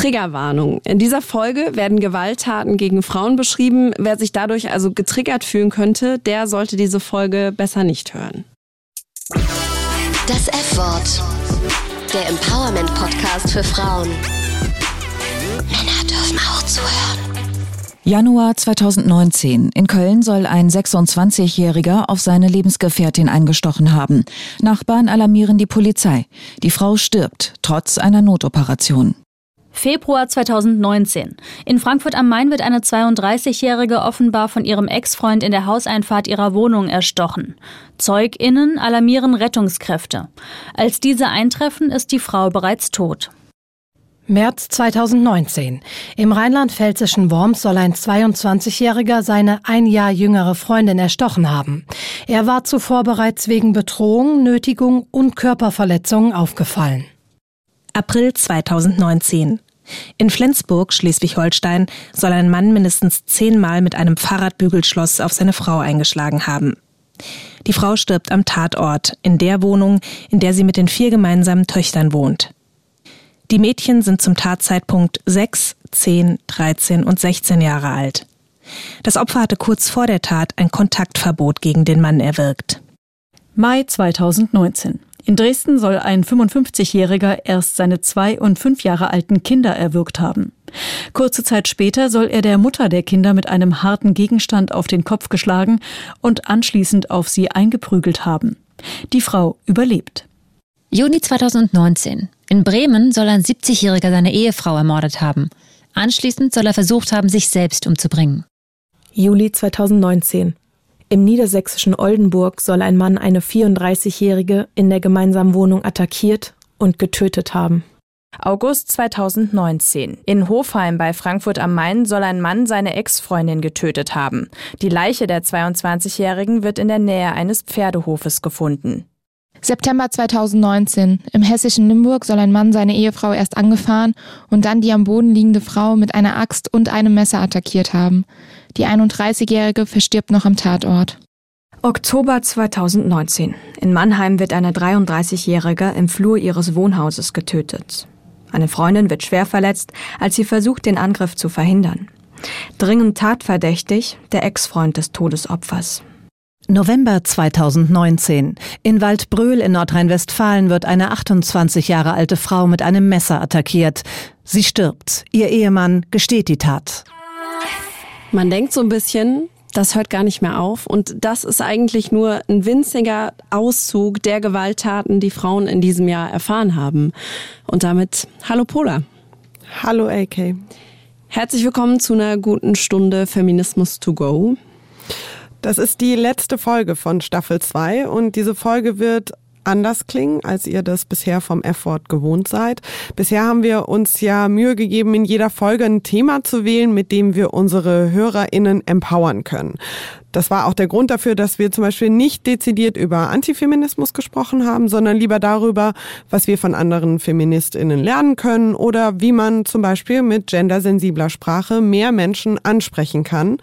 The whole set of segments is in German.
Triggerwarnung. In dieser Folge werden Gewalttaten gegen Frauen beschrieben. Wer sich dadurch also getriggert fühlen könnte, der sollte diese Folge besser nicht hören. Das F-Wort. Der Empowerment-Podcast für Frauen. Männer dürfen auch zuhören. Januar 2019. In Köln soll ein 26-Jähriger auf seine Lebensgefährtin eingestochen haben. Nachbarn alarmieren die Polizei. Die Frau stirbt, trotz einer Notoperation. Februar 2019. In Frankfurt am Main wird eine 32-Jährige offenbar von ihrem Ex-Freund in der Hauseinfahrt ihrer Wohnung erstochen. ZeugInnen alarmieren Rettungskräfte. Als diese eintreffen, ist die Frau bereits tot. März 2019. Im rheinland-pfälzischen Worms soll ein 22-Jähriger seine ein Jahr jüngere Freundin erstochen haben. Er war zuvor bereits wegen Bedrohung, Nötigung und Körperverletzung aufgefallen. April 2019. In Flensburg, Schleswig-Holstein, soll ein Mann mindestens zehnmal mit einem Fahrradbügelschloss auf seine Frau eingeschlagen haben. Die Frau stirbt am Tatort, in der Wohnung, in der sie mit den vier gemeinsamen Töchtern wohnt. Die Mädchen sind zum Tatzeitpunkt 6, 10, 13 und 16 Jahre alt. Das Opfer hatte kurz vor der Tat ein Kontaktverbot gegen den Mann erwirkt. Mai 2019. In Dresden soll ein 55-Jähriger erst seine zwei und fünf Jahre alten Kinder erwürgt haben. Kurze Zeit später soll er der Mutter der Kinder mit einem harten Gegenstand auf den Kopf geschlagen und anschließend auf sie eingeprügelt haben. Die Frau überlebt. Juni 2019. In Bremen soll ein 70-Jähriger seine Ehefrau ermordet haben. Anschließend soll er versucht haben, sich selbst umzubringen. Juli 2019. Im niedersächsischen Oldenburg soll ein Mann eine 34-Jährige in der gemeinsamen Wohnung attackiert und getötet haben. August 2019. In Hofheim bei Frankfurt am Main soll ein Mann seine Ex-Freundin getötet haben. Die Leiche der 22-Jährigen wird in der Nähe eines Pferdehofes gefunden. September 2019. Im hessischen Limburg soll ein Mann seine Ehefrau erst angefahren und dann die am Boden liegende Frau mit einer Axt und einem Messer attackiert haben. Die 31-Jährige verstirbt noch am Tatort. Oktober 2019. In Mannheim wird eine 33-Jährige im Flur ihres Wohnhauses getötet. Eine Freundin wird schwer verletzt, als sie versucht, den Angriff zu verhindern. Dringend tatverdächtig der Ex-Freund des Todesopfers. November 2019. In Waldbröl in Nordrhein-Westfalen wird eine 28 Jahre alte Frau mit einem Messer attackiert. Sie stirbt. Ihr Ehemann gesteht die Tat. Man denkt so ein bisschen, das hört gar nicht mehr auf. Und das ist eigentlich nur ein winziger Auszug der Gewalttaten, die Frauen in diesem Jahr erfahren haben. Und damit Hallo Pola. Hallo AK. Herzlich willkommen zu einer guten Stunde Feminismus to go. Das ist die letzte Folge von Staffel 2 und diese Folge wird anders klingen, als ihr das bisher vom F-Wort gewohnt seid. Bisher haben wir uns ja Mühe gegeben, in jeder Folge ein Thema zu wählen, mit dem wir unsere HörerInnen empowern können. Das war auch der Grund dafür, dass wir zum Beispiel nicht dezidiert über Antifeminismus gesprochen haben, sondern lieber darüber, was wir von anderen FeministInnen lernen können oder wie man zum Beispiel mit gendersensibler Sprache mehr Menschen ansprechen kann.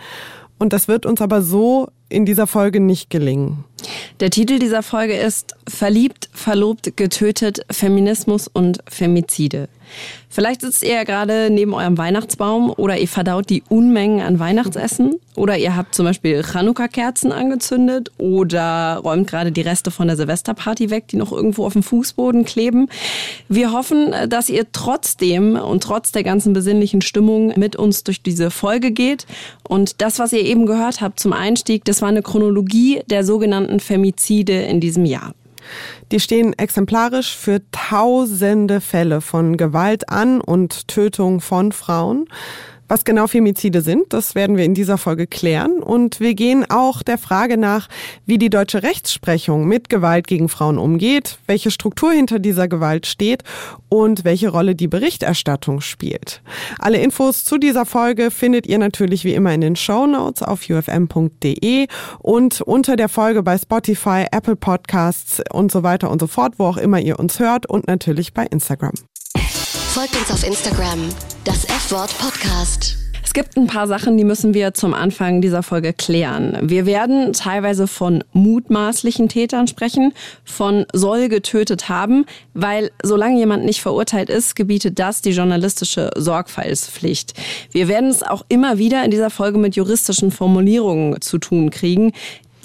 Und das wird uns aber so in dieser Folge nicht gelingen. Der Titel dieser Folge ist Verliebt, verlobt, getötet, Feminismus und Femizide. Vielleicht sitzt ihr ja gerade neben eurem Weihnachtsbaum oder ihr verdaut die Unmengen an Weihnachtsessen oder ihr habt zum Beispiel Chanukka-Kerzen angezündet oder räumt gerade die Reste von der Silvesterparty weg, die noch irgendwo auf dem Fußboden kleben. Wir hoffen, dass ihr trotzdem und trotz der ganzen besinnlichen Stimmung mit uns durch diese Folge geht. Und das, was ihr eben gehört habt zum Einstieg, das war eine Chronologie der sogenannten Femizide in diesem Jahr. Die stehen exemplarisch für tausende Fälle von Gewalt an und Tötung von Frauen. Was genau Femizide sind, das werden wir in dieser Folge klären. Und wir gehen auch der Frage nach, wie die deutsche Rechtsprechung mit Gewalt gegen Frauen umgeht, welche Struktur hinter dieser Gewalt steht und welche Rolle die Berichterstattung spielt. Alle Infos zu dieser Folge findet ihr natürlich wie immer in den Show Notes auf ufm.de und unter der Folge bei Spotify, Apple Podcasts und so weiter und so fort, wo auch immer ihr uns hört und natürlich bei Instagram. Folgt uns auf Instagram, das F-Wort Podcast. Es gibt ein paar Sachen, die müssen wir zum Anfang dieser Folge klären. Wir werden teilweise von mutmaßlichen Tätern sprechen, von soll getötet haben, weil solange jemand nicht verurteilt ist, gebietet das die journalistische Sorgfaltspflicht. Wir werden es auch immer wieder in dieser Folge mit juristischen Formulierungen zu tun kriegen.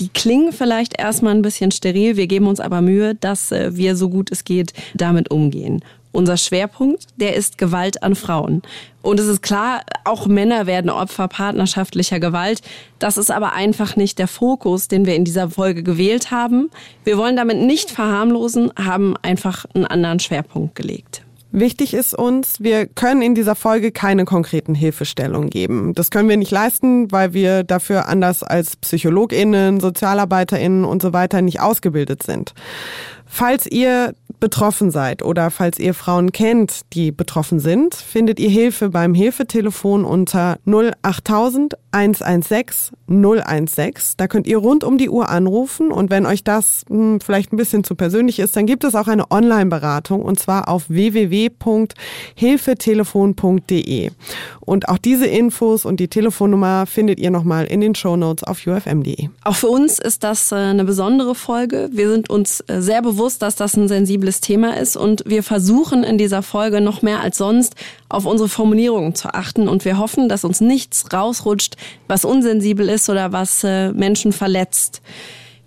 Die klingen vielleicht erstmal ein bisschen steril, wir geben uns aber Mühe, dass äh, wir so gut es geht damit umgehen. Unser Schwerpunkt, der ist Gewalt an Frauen. Und es ist klar, auch Männer werden Opfer partnerschaftlicher Gewalt. Das ist aber einfach nicht der Fokus, den wir in dieser Folge gewählt haben. Wir wollen damit nicht verharmlosen, haben einfach einen anderen Schwerpunkt gelegt. Wichtig ist uns, wir können in dieser Folge keine konkreten Hilfestellungen geben. Das können wir nicht leisten, weil wir dafür anders als Psychologinnen, Sozialarbeiterinnen und so weiter nicht ausgebildet sind. Falls ihr betroffen seid oder falls ihr Frauen kennt, die betroffen sind, findet ihr Hilfe beim Hilfetelefon unter 08000 116 016. Da könnt ihr rund um die Uhr anrufen und wenn euch das hm, vielleicht ein bisschen zu persönlich ist, dann gibt es auch eine Online-Beratung und zwar auf www.hilfetelefon.de. Und auch diese Infos und die Telefonnummer findet ihr nochmal in den Shownotes auf ufm.de. Auch für uns ist das äh, eine besondere Folge. Wir sind uns äh, sehr bewusst, dass das ein sensibles Thema ist und wir versuchen in dieser Folge noch mehr als sonst auf unsere Formulierungen zu achten und wir hoffen, dass uns nichts rausrutscht, was unsensibel ist oder was äh, Menschen verletzt.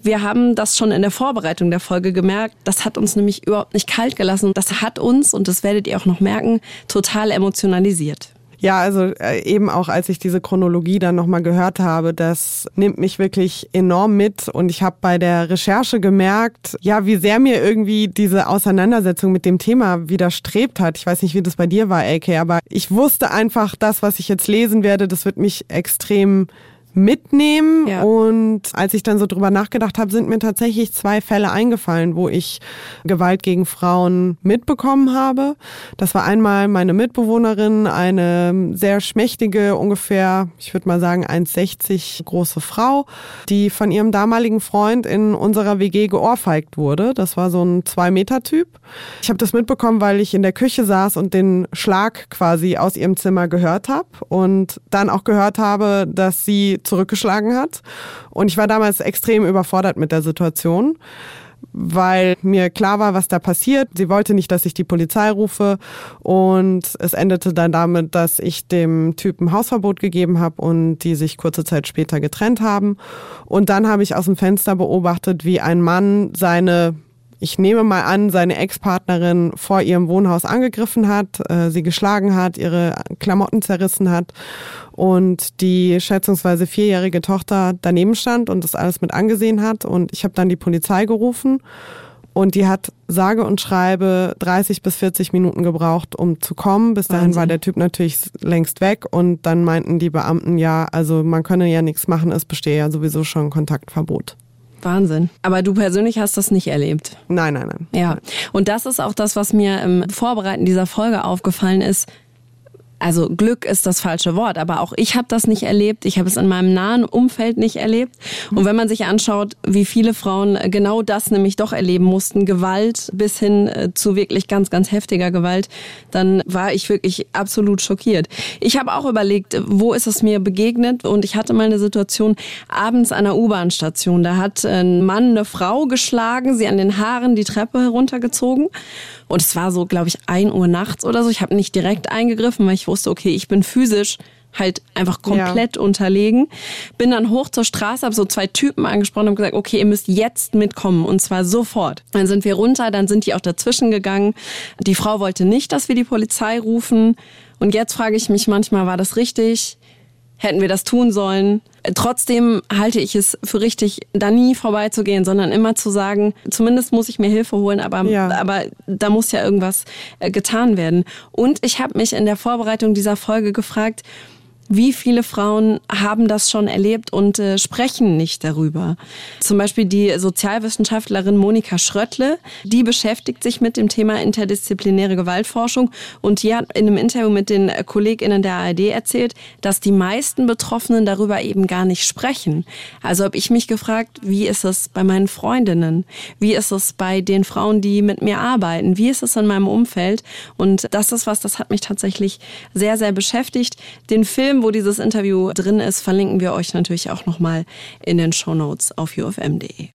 Wir haben das schon in der Vorbereitung der Folge gemerkt. Das hat uns nämlich überhaupt nicht kalt gelassen. Das hat uns, und das werdet ihr auch noch merken, total emotionalisiert. Ja, also äh, eben auch als ich diese Chronologie dann nochmal gehört habe, das nimmt mich wirklich enorm mit und ich habe bei der Recherche gemerkt, ja, wie sehr mir irgendwie diese Auseinandersetzung mit dem Thema widerstrebt hat. Ich weiß nicht, wie das bei dir war, AK, aber ich wusste einfach, das, was ich jetzt lesen werde, das wird mich extrem mitnehmen. Ja. Und als ich dann so drüber nachgedacht habe, sind mir tatsächlich zwei Fälle eingefallen, wo ich Gewalt gegen Frauen mitbekommen habe. Das war einmal meine Mitbewohnerin, eine sehr schmächtige, ungefähr, ich würde mal sagen, 1,60 große Frau, die von ihrem damaligen Freund in unserer WG geohrfeigt wurde. Das war so ein Zwei-Meter-Typ. Ich habe das mitbekommen, weil ich in der Küche saß und den Schlag quasi aus ihrem Zimmer gehört habe und dann auch gehört habe, dass sie zurückgeschlagen hat. Und ich war damals extrem überfordert mit der Situation weil mir klar war, was da passiert. Sie wollte nicht, dass ich die Polizei rufe und es endete dann damit, dass ich dem Typen Hausverbot gegeben habe und die sich kurze Zeit später getrennt haben. Und dann habe ich aus dem Fenster beobachtet, wie ein Mann seine ich nehme mal an, seine Ex-Partnerin vor ihrem Wohnhaus angegriffen hat, äh, sie geschlagen hat, ihre Klamotten zerrissen hat und die schätzungsweise vierjährige Tochter daneben stand und das alles mit angesehen hat. Und ich habe dann die Polizei gerufen und die hat sage und schreibe 30 bis 40 Minuten gebraucht, um zu kommen. Bis dahin Wahnsinn. war der Typ natürlich längst weg und dann meinten die Beamten, ja, also man könne ja nichts machen, es bestehe ja sowieso schon Kontaktverbot. Wahnsinn. Aber du persönlich hast das nicht erlebt. Nein, nein, nein. Ja. Und das ist auch das, was mir im Vorbereiten dieser Folge aufgefallen ist also Glück ist das falsche Wort, aber auch ich habe das nicht erlebt. Ich habe es in meinem nahen Umfeld nicht erlebt. Und wenn man sich anschaut, wie viele Frauen genau das nämlich doch erleben mussten, Gewalt bis hin äh, zu wirklich ganz, ganz heftiger Gewalt, dann war ich wirklich absolut schockiert. Ich habe auch überlegt, wo ist es mir begegnet? Und ich hatte mal eine Situation abends an der U-Bahn-Station. Da hat ein Mann eine Frau geschlagen, sie an den Haaren die Treppe heruntergezogen. Und es war so, glaube ich, ein Uhr nachts oder so. Ich habe nicht direkt eingegriffen, weil ich wusste, okay, ich bin physisch halt einfach komplett ja. unterlegen. Bin dann hoch zur Straße, habe so zwei Typen angesprochen und gesagt, okay, ihr müsst jetzt mitkommen und zwar sofort. Dann sind wir runter, dann sind die auch dazwischen gegangen. Die Frau wollte nicht, dass wir die Polizei rufen. Und jetzt frage ich mich manchmal, war das richtig? Hätten wir das tun sollen? Trotzdem halte ich es für richtig, da nie vorbeizugehen, sondern immer zu sagen, zumindest muss ich mir Hilfe holen, aber, ja. aber da muss ja irgendwas äh, getan werden. Und ich habe mich in der Vorbereitung dieser Folge gefragt, wie viele Frauen haben das schon erlebt und äh, sprechen nicht darüber? Zum Beispiel die Sozialwissenschaftlerin Monika Schröttle, die beschäftigt sich mit dem Thema interdisziplinäre Gewaltforschung und die hat in einem Interview mit den KollegInnen der ARD erzählt, dass die meisten Betroffenen darüber eben gar nicht sprechen. Also habe ich mich gefragt, wie ist es bei meinen Freundinnen? Wie ist es bei den Frauen, die mit mir arbeiten? Wie ist es in meinem Umfeld? Und das ist was, das hat mich tatsächlich sehr, sehr beschäftigt. Den Film Film, wo dieses Interview drin ist, verlinken wir euch natürlich auch nochmal in den Shownotes auf ufm.de.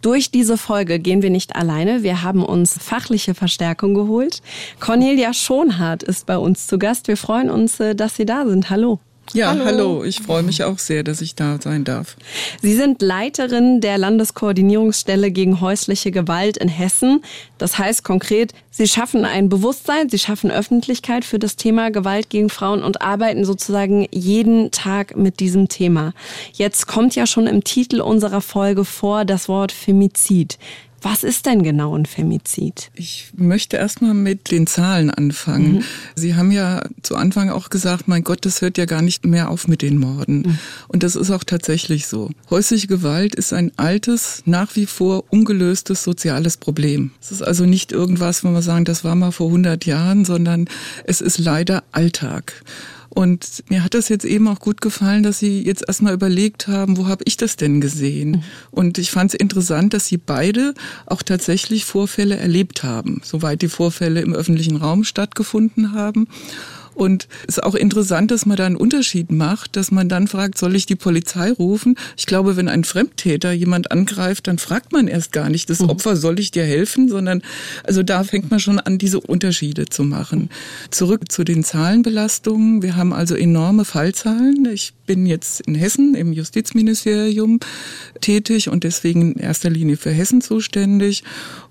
Durch diese Folge gehen wir nicht alleine. Wir haben uns fachliche Verstärkung geholt. Cornelia Schonhardt ist bei uns zu Gast. Wir freuen uns, äh, dass Sie da sind. Hallo. Ja, hallo. hallo. Ich freue mich auch sehr, dass ich da sein darf. Sie sind Leiterin der Landeskoordinierungsstelle gegen häusliche Gewalt in Hessen. Das heißt konkret, Sie schaffen ein Bewusstsein, Sie schaffen Öffentlichkeit für das Thema Gewalt gegen Frauen und arbeiten sozusagen jeden Tag mit diesem Thema. Jetzt kommt ja schon im Titel unserer Folge vor das Wort Femizid. Was ist denn genau ein Femizid? Ich möchte erstmal mit den Zahlen anfangen. Mhm. Sie haben ja zu Anfang auch gesagt, mein Gott, das hört ja gar nicht mehr auf mit den Morden. Mhm. Und das ist auch tatsächlich so. Häusliche Gewalt ist ein altes, nach wie vor ungelöstes soziales Problem. Es ist also nicht irgendwas, wo wir sagen, das war mal vor 100 Jahren, sondern es ist leider Alltag. Und mir hat das jetzt eben auch gut gefallen, dass Sie jetzt erstmal überlegt haben, wo habe ich das denn gesehen? Mhm. Und ich fand es interessant, dass Sie beide auch tatsächlich Vorfälle erlebt haben, soweit die Vorfälle im öffentlichen Raum stattgefunden haben. Und es ist auch interessant, dass man da einen Unterschied macht, dass man dann fragt, soll ich die Polizei rufen? Ich glaube, wenn ein Fremdtäter jemand angreift, dann fragt man erst gar nicht das mhm. Opfer, soll ich dir helfen, sondern also da fängt man schon an, diese Unterschiede zu machen. Zurück zu den Zahlenbelastungen. Wir haben also enorme Fallzahlen. Ich bin jetzt in Hessen im Justizministerium tätig und deswegen in erster Linie für Hessen zuständig.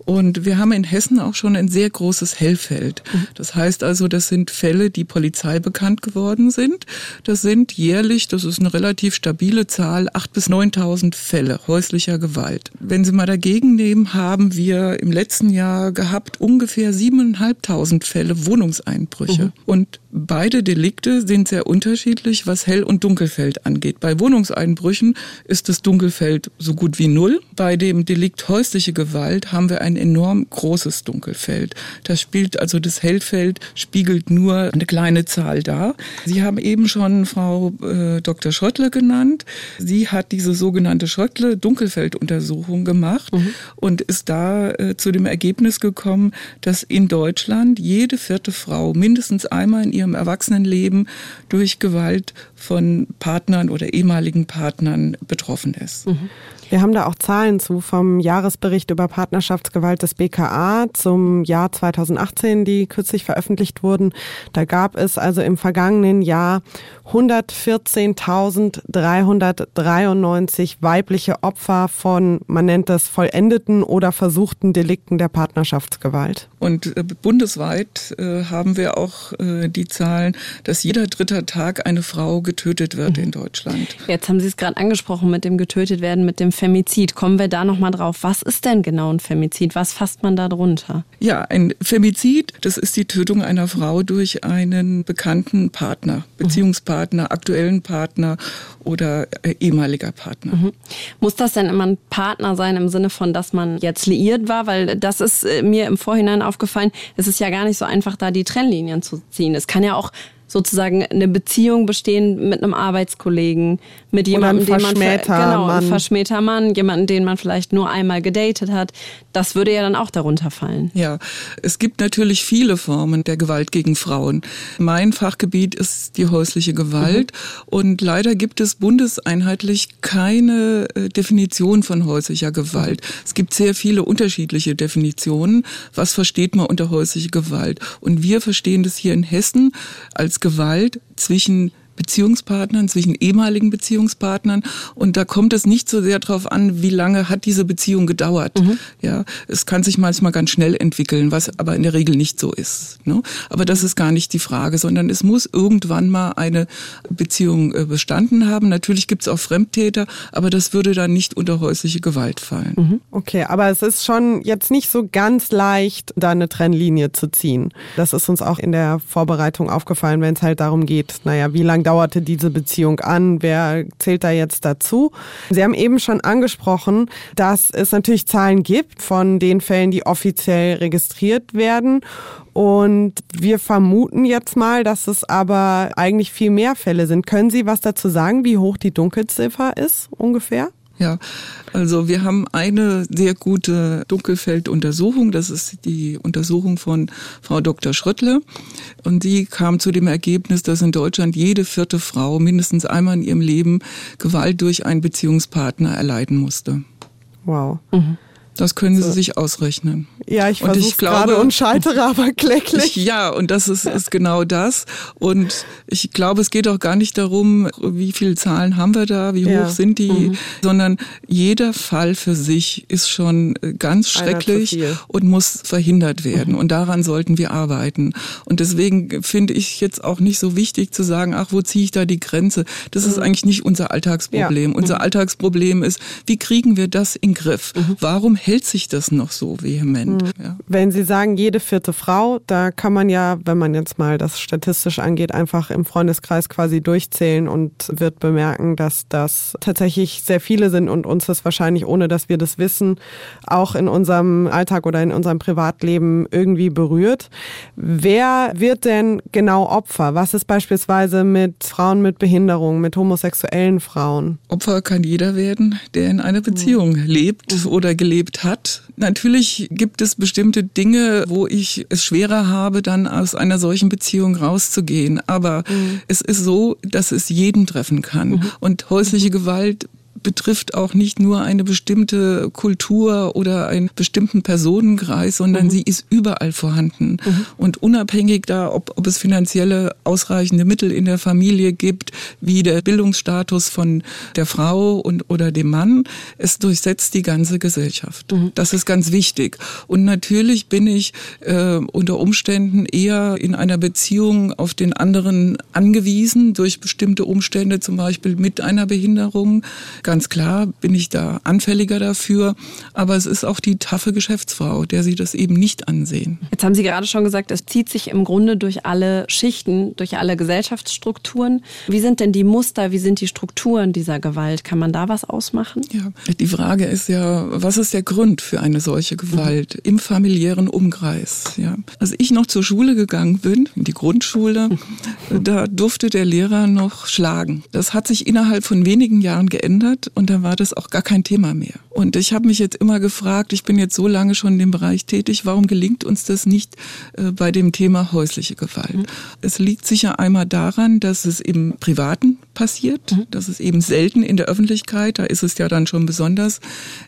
Und wir haben in Hessen auch schon ein sehr großes Hellfeld. Mhm. Das heißt also, das sind Fälle, die Polizei bekannt geworden sind. Das sind jährlich, das ist eine relativ stabile Zahl, 8.000 bis 9.000 Fälle häuslicher Gewalt. Wenn Sie mal dagegen nehmen, haben wir im letzten Jahr gehabt ungefähr 7.500 Fälle Wohnungseinbrüche. Mhm. Und beide Delikte sind sehr unterschiedlich, was Hell- und Dunkelfeld angeht. Bei Wohnungseinbrüchen ist das Dunkelfeld so gut wie null. Bei dem Delikt häusliche Gewalt haben wir ein enorm großes Dunkelfeld. Das spielt also das Hellfeld spiegelt nur eine kleine Zahl dar. Sie haben eben schon Frau äh, Dr. Schröttle genannt. Sie hat diese sogenannte Schröttle Dunkelfelduntersuchung gemacht mhm. und ist da äh, zu dem Ergebnis gekommen, dass in Deutschland jede vierte Frau mindestens einmal in ihrem Erwachsenenleben durch Gewalt von Partnern oder ehemaligen Partnern betroffen ist. Mhm. Wir haben da auch Zahlen zu vom Jahresbericht über Partnerschaftsgewalt des BKA zum Jahr 2018, die kürzlich veröffentlicht wurden. Da gab es also im vergangenen Jahr 114.393 weibliche Opfer von, man nennt das vollendeten oder versuchten Delikten der Partnerschaftsgewalt. Und äh, bundesweit äh, haben wir auch äh, die Zahlen, dass jeder dritte Tag eine Frau getötet wird mhm. in Deutschland. Jetzt haben Sie es gerade angesprochen mit dem getötet werden, mit dem Femizid. Kommen wir da nochmal drauf. Was ist denn genau ein Femizid? Was fasst man da drunter? Ja, ein Femizid, das ist die Tötung einer Frau durch einen bekannten Partner, Beziehungspartner, aktuellen Partner oder äh, ehemaliger Partner. Mhm. Muss das denn immer ein Partner sein im Sinne von, dass man jetzt liiert war? Weil das ist äh, mir im Vorhinein aufgefallen, es ist ja gar nicht so einfach, da die Trennlinien zu ziehen. Es kann ja auch sozusagen eine Beziehung bestehen mit einem Arbeitskollegen, mit jemandem, den man genau, Mann. ein verschmähter Mann, jemanden, den man vielleicht nur einmal gedatet hat. Das würde ja dann auch darunter fallen. Ja, es gibt natürlich viele Formen der Gewalt gegen Frauen. Mein Fachgebiet ist die häusliche Gewalt mhm. und leider gibt es bundeseinheitlich keine äh, Definition von häuslicher Gewalt. Es gibt sehr viele unterschiedliche Definitionen. Was versteht man unter häusliche Gewalt? Und wir verstehen das hier in Hessen als Gewalt zwischen Beziehungspartnern, zwischen ehemaligen Beziehungspartnern. Und da kommt es nicht so sehr darauf an, wie lange hat diese Beziehung gedauert. Mhm. Ja, es kann sich manchmal ganz schnell entwickeln, was aber in der Regel nicht so ist. Ne? Aber das ist gar nicht die Frage, sondern es muss irgendwann mal eine Beziehung äh, bestanden haben. Natürlich gibt es auch Fremdtäter, aber das würde dann nicht unter häusliche Gewalt fallen. Mhm. Okay, aber es ist schon jetzt nicht so ganz leicht, da eine Trennlinie zu ziehen. Das ist uns auch in der Vorbereitung aufgefallen, wenn es halt darum geht, naja, wie lange dauerte diese Beziehung an? Wer zählt da jetzt dazu? Sie haben eben schon angesprochen, dass es natürlich Zahlen gibt von den Fällen, die offiziell registriert werden. Und wir vermuten jetzt mal, dass es aber eigentlich viel mehr Fälle sind. Können Sie was dazu sagen, wie hoch die Dunkelziffer ist ungefähr? Ja, also wir haben eine sehr gute Dunkelfelduntersuchung. Das ist die Untersuchung von Frau Dr. Schröttler. Und die kam zu dem Ergebnis, dass in Deutschland jede vierte Frau mindestens einmal in ihrem Leben Gewalt durch einen Beziehungspartner erleiden musste. Wow. Mhm. Das können Sie sich ausrechnen. Ja, ich versuche gerade und scheitere aber kläglich. Ich, ja, und das ist, ist genau das. Und ich glaube, es geht auch gar nicht darum, wie viele Zahlen haben wir da, wie ja. hoch sind die, mhm. sondern jeder Fall für sich ist schon ganz schrecklich und muss verhindert werden. Mhm. Und daran sollten wir arbeiten. Und deswegen finde ich jetzt auch nicht so wichtig zu sagen, ach, wo ziehe ich da die Grenze? Das mhm. ist eigentlich nicht unser Alltagsproblem. Ja. Unser mhm. Alltagsproblem ist, wie kriegen wir das in Griff? Mhm. Warum hält sich das noch so vehement? Mhm. Ja. Wenn Sie sagen, jede vierte Frau, da kann man ja, wenn man jetzt mal das statistisch angeht, einfach im Freundeskreis quasi durchzählen und wird bemerken, dass das tatsächlich sehr viele sind und uns das wahrscheinlich, ohne dass wir das wissen, auch in unserem Alltag oder in unserem Privatleben irgendwie berührt. Wer wird denn genau Opfer? Was ist beispielsweise mit Frauen mit Behinderung, mit homosexuellen Frauen? Opfer kann jeder werden, der in einer Beziehung mhm. lebt oder gelebt hat. Natürlich gibt es bestimmte Dinge, wo ich es schwerer habe, dann aus einer solchen Beziehung rauszugehen. Aber mhm. es ist so, dass es jeden treffen kann. Mhm. Und häusliche Gewalt betrifft auch nicht nur eine bestimmte Kultur oder einen bestimmten Personenkreis, sondern mhm. sie ist überall vorhanden. Mhm. Und unabhängig da, ob, ob es finanzielle ausreichende Mittel in der Familie gibt, wie der Bildungsstatus von der Frau und oder dem Mann, es durchsetzt die ganze Gesellschaft. Mhm. Das ist ganz wichtig. Und natürlich bin ich äh, unter Umständen eher in einer Beziehung auf den anderen angewiesen durch bestimmte Umstände, zum Beispiel mit einer Behinderung. Ganz klar bin ich da anfälliger dafür, aber es ist auch die taffe Geschäftsfrau, der sie das eben nicht ansehen. Jetzt haben Sie gerade schon gesagt, es zieht sich im Grunde durch alle Schichten, durch alle Gesellschaftsstrukturen. Wie sind denn die Muster, wie sind die Strukturen dieser Gewalt? Kann man da was ausmachen? Ja, die Frage ist ja, was ist der Grund für eine solche Gewalt mhm. im familiären Umkreis? Ja. Als ich noch zur Schule gegangen bin, in die Grundschule, mhm. da durfte der Lehrer noch schlagen. Das hat sich innerhalb von wenigen Jahren geändert geändert und dann war das auch gar kein Thema mehr. Und ich habe mich jetzt immer gefragt, ich bin jetzt so lange schon in dem Bereich tätig, warum gelingt uns das nicht äh, bei dem Thema häusliche Gewalt? Mhm. Es liegt sicher einmal daran, dass es im Privaten passiert, mhm. dass es eben selten in der Öffentlichkeit, da ist es ja dann schon besonders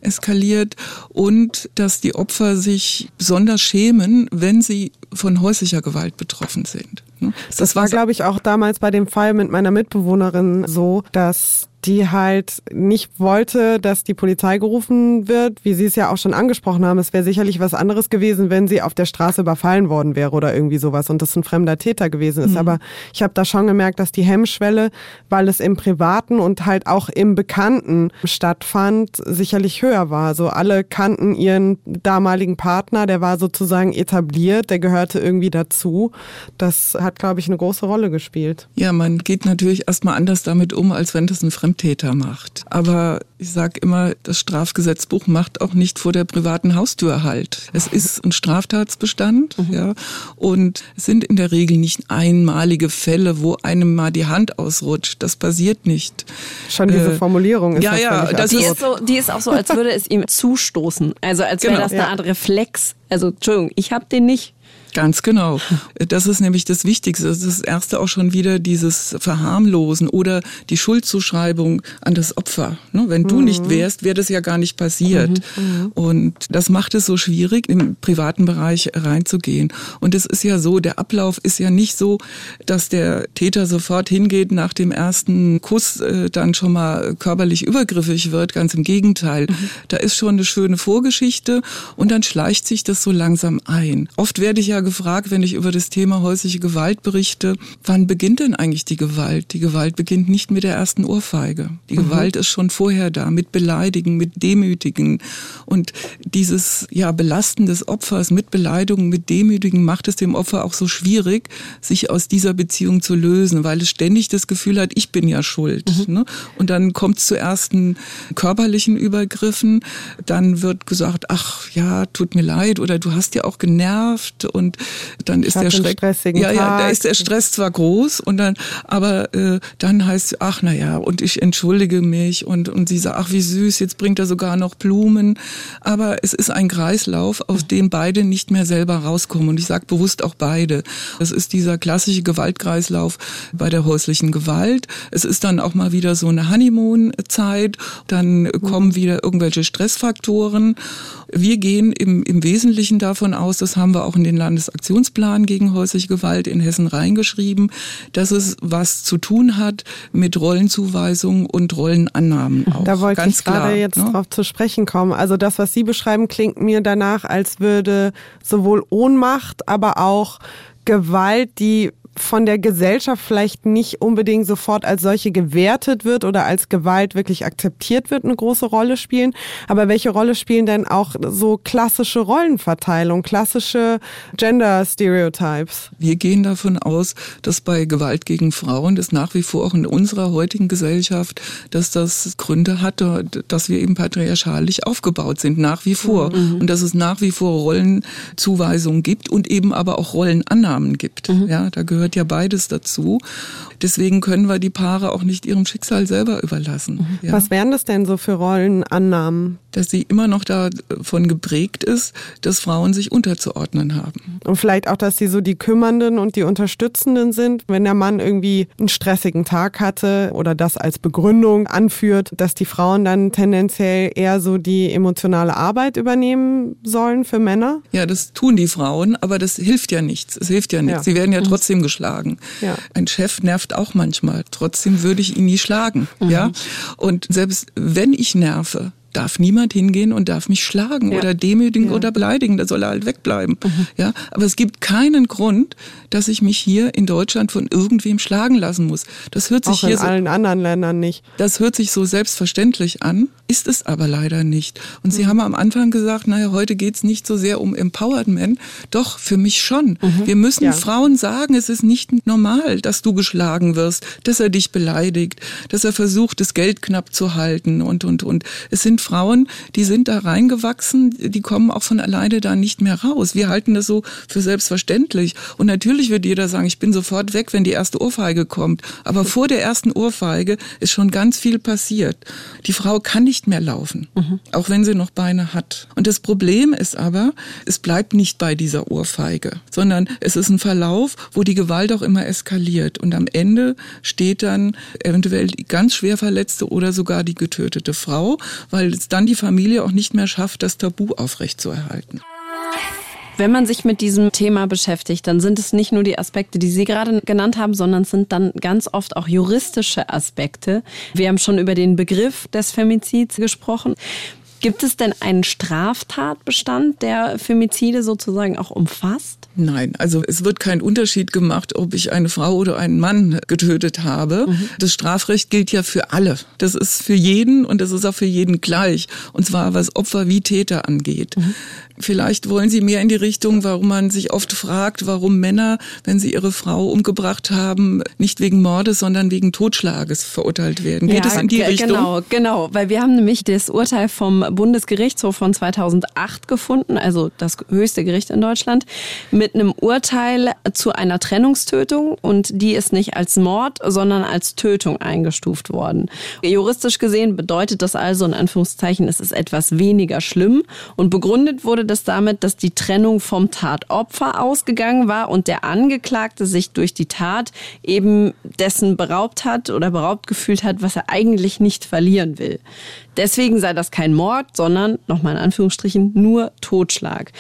eskaliert und dass die Opfer sich besonders schämen, wenn sie von häuslicher Gewalt betroffen sind. Ne? Das war, glaube ich, auch damals bei dem Fall mit meiner Mitbewohnerin so, dass die halt nicht wollte, dass die Polizei gerufen wird, wie Sie es ja auch schon angesprochen haben. Es wäre sicherlich was anderes gewesen, wenn sie auf der Straße überfallen worden wäre oder irgendwie sowas und das ein fremder Täter gewesen ist. Mhm. Aber ich habe da schon gemerkt, dass die Hemmschwelle, weil es im Privaten und halt auch im Bekannten stattfand, sicherlich höher war. So alle kannten ihren damaligen Partner, der war sozusagen etabliert, der gehörte irgendwie dazu. Das hat, glaube ich, eine große Rolle gespielt. Ja, man geht natürlich erstmal anders damit um, als wenn das ein Fremdtäter macht. Aber ich sage immer, das Strafgesetzbuch macht auch nicht vor der privaten Haustür halt. Es ist ein Straftatsbestand, mhm. ja, und es sind in der Regel nicht einmalige Fälle, wo einem mal die Hand ausrutscht. Das passiert nicht. Schon diese äh, Formulierung ist ja, ja, das die ist, so, die ist auch so, als würde es ihm zustoßen. Also als wäre genau, das eine. Art Reflex. Also Entschuldigung, ich habe den nicht. Ganz genau. Das ist nämlich das Wichtigste. Das ist das erste auch schon wieder dieses Verharmlosen oder die Schuldzuschreibung an das Opfer. Ne, wenn du mhm. nicht wärst, wäre das ja gar nicht passiert. Mhm. mhm. Und das macht es so schwierig, im privaten Bereich reinzugehen. Und es ist ja so, der Ablauf ist ja nicht so, dass der Täter sofort hingeht, nach dem ersten Kuss äh, dann schon mal körperlich übergriffig wird. Ganz im Gegenteil. Mhm. Da ist schon eine schöne Vorgeschichte und dann schleicht sich das so langsam ein. Oft werde ich ja gefragt, wenn ich über das Thema häusliche Gewalt berichte, wann beginnt denn eigentlich die Gewalt? Die Gewalt beginnt nicht mit der ersten Ohrfeige. Die mhm. Gewalt ist schon vorher da, mit Beleidigen, mit Demütigen. Und dieses ja, Belasten des Opfers mit Beleidigung, mit Demütigen macht es dem Opfer auch so schwierig, sich aus dieser Beziehung zu lösen, weil es ständig das Gefühl hat, ich bin ja schuld. Mhm. Ne? Und dann kommt es zu ersten körperlichen Übergriffen. Dann wird gesagt, ach ja, tut mir leid oder du hast ja auch genervt und und dann ist der Schreck. Ja, ja, da ist der Stress zwar groß und dann, aber äh, dann heißt ach na ja, und ich entschuldige mich und und sie sagt, ach wie süß, jetzt bringt er sogar noch Blumen. Aber es ist ein Kreislauf, aus dem beide nicht mehr selber rauskommen. Und ich sage bewusst auch beide. Es ist dieser klassische Gewaltkreislauf bei der häuslichen Gewalt. Es ist dann auch mal wieder so eine Honeymoon-Zeit. Dann kommen wieder irgendwelche Stressfaktoren. Wir gehen im, im Wesentlichen davon aus, das haben wir auch in den Landesaktionsplan gegen häusliche Gewalt in Hessen reingeschrieben, dass es was zu tun hat mit Rollenzuweisungen und Rollenannahmen. Auch. Da wollte Ganz ich gerade klar, jetzt ne? drauf zu sprechen kommen. Also das, was Sie beschreiben, klingt mir danach, als würde sowohl Ohnmacht, aber auch Gewalt, die von der Gesellschaft vielleicht nicht unbedingt sofort als solche gewertet wird oder als Gewalt wirklich akzeptiert wird, eine große Rolle spielen. Aber welche Rolle spielen denn auch so klassische Rollenverteilung, klassische Gender Stereotypes? Wir gehen davon aus, dass bei Gewalt gegen Frauen, das nach wie vor auch in unserer heutigen Gesellschaft, dass das Gründe hat, dass wir eben patriarchalisch aufgebaut sind, nach wie vor. Mhm. Und dass es nach wie vor Rollenzuweisungen gibt und eben aber auch Rollenannahmen gibt. Mhm. Ja, da gehört gehört ja beides dazu. Deswegen können wir die Paare auch nicht ihrem Schicksal selber überlassen. Mhm. Ja. Was wären das denn so für Rollenannahmen? Dass sie immer noch davon geprägt ist, dass Frauen sich unterzuordnen haben. Und vielleicht auch, dass sie so die Kümmernden und die Unterstützenden sind, wenn der Mann irgendwie einen stressigen Tag hatte oder das als Begründung anführt, dass die Frauen dann tendenziell eher so die emotionale Arbeit übernehmen sollen für Männer? Ja, das tun die Frauen, aber das hilft ja nichts. Es hilft ja nichts. Ja. Sie werden ja mhm. trotzdem geschlagen. Ja. Ein Chef nervt auch manchmal. Trotzdem würde ich ihn nie schlagen. Mhm. Ja. Und selbst wenn ich nerve, darf niemand hingehen und darf mich schlagen ja. oder demütigen ja. oder beleidigen. Da soll er halt wegbleiben. Mhm. Ja, aber es gibt keinen Grund, dass ich mich hier in Deutschland von irgendwem schlagen lassen muss. Das hört sich Auch hier in so, allen anderen Ländern nicht. Das hört sich so selbstverständlich an, ist es aber leider nicht. Und mhm. Sie haben am Anfang gesagt, naja, heute geht's nicht so sehr um Empowerment. Doch, für mich schon. Mhm. Wir müssen ja. Frauen sagen, es ist nicht normal, dass du geschlagen wirst, dass er dich beleidigt, dass er versucht, das Geld knapp zu halten und, und, und. Es sind Frauen, die sind da reingewachsen, die kommen auch von alleine da nicht mehr raus. Wir halten das so für selbstverständlich. Und natürlich wird jeder sagen, ich bin sofort weg, wenn die erste Ohrfeige kommt. Aber vor der ersten Ohrfeige ist schon ganz viel passiert. Die Frau kann nicht mehr laufen, mhm. auch wenn sie noch Beine hat. Und das Problem ist aber, es bleibt nicht bei dieser Ohrfeige, sondern es ist ein Verlauf, wo die Gewalt auch immer eskaliert. Und am Ende steht dann eventuell die ganz schwer verletzte oder sogar die getötete Frau, weil weil es dann die Familie auch nicht mehr schafft, das Tabu aufrechtzuerhalten. Wenn man sich mit diesem Thema beschäftigt, dann sind es nicht nur die Aspekte, die Sie gerade genannt haben, sondern es sind dann ganz oft auch juristische Aspekte. Wir haben schon über den Begriff des Femizids gesprochen. Gibt es denn einen Straftatbestand, der Femizide sozusagen auch umfasst? Nein, also es wird kein Unterschied gemacht, ob ich eine Frau oder einen Mann getötet habe. Mhm. Das Strafrecht gilt ja für alle. Das ist für jeden und das ist auch für jeden gleich. Und zwar was Opfer wie Täter angeht. Mhm. Vielleicht wollen Sie mehr in die Richtung, warum man sich oft fragt, warum Männer, wenn sie ihre Frau umgebracht haben, nicht wegen Mordes, sondern wegen Totschlages verurteilt werden. Geht ja, es in die Richtung? Genau, genau, weil wir haben nämlich das Urteil vom Bundesgerichtshof von 2008 gefunden, also das höchste Gericht in Deutschland, mit einem Urteil zu einer Trennungstötung und die ist nicht als Mord, sondern als Tötung eingestuft worden. Juristisch gesehen bedeutet das also in Anführungszeichen, es ist etwas weniger schlimm und begründet wurde das damit, dass die Trennung vom Tatopfer ausgegangen war und der Angeklagte sich durch die Tat eben dessen beraubt hat oder beraubt gefühlt hat, was er eigentlich nicht verlieren will. Deswegen sei das kein Mord, sondern, nochmal in Anführungsstrichen, nur Totschlag.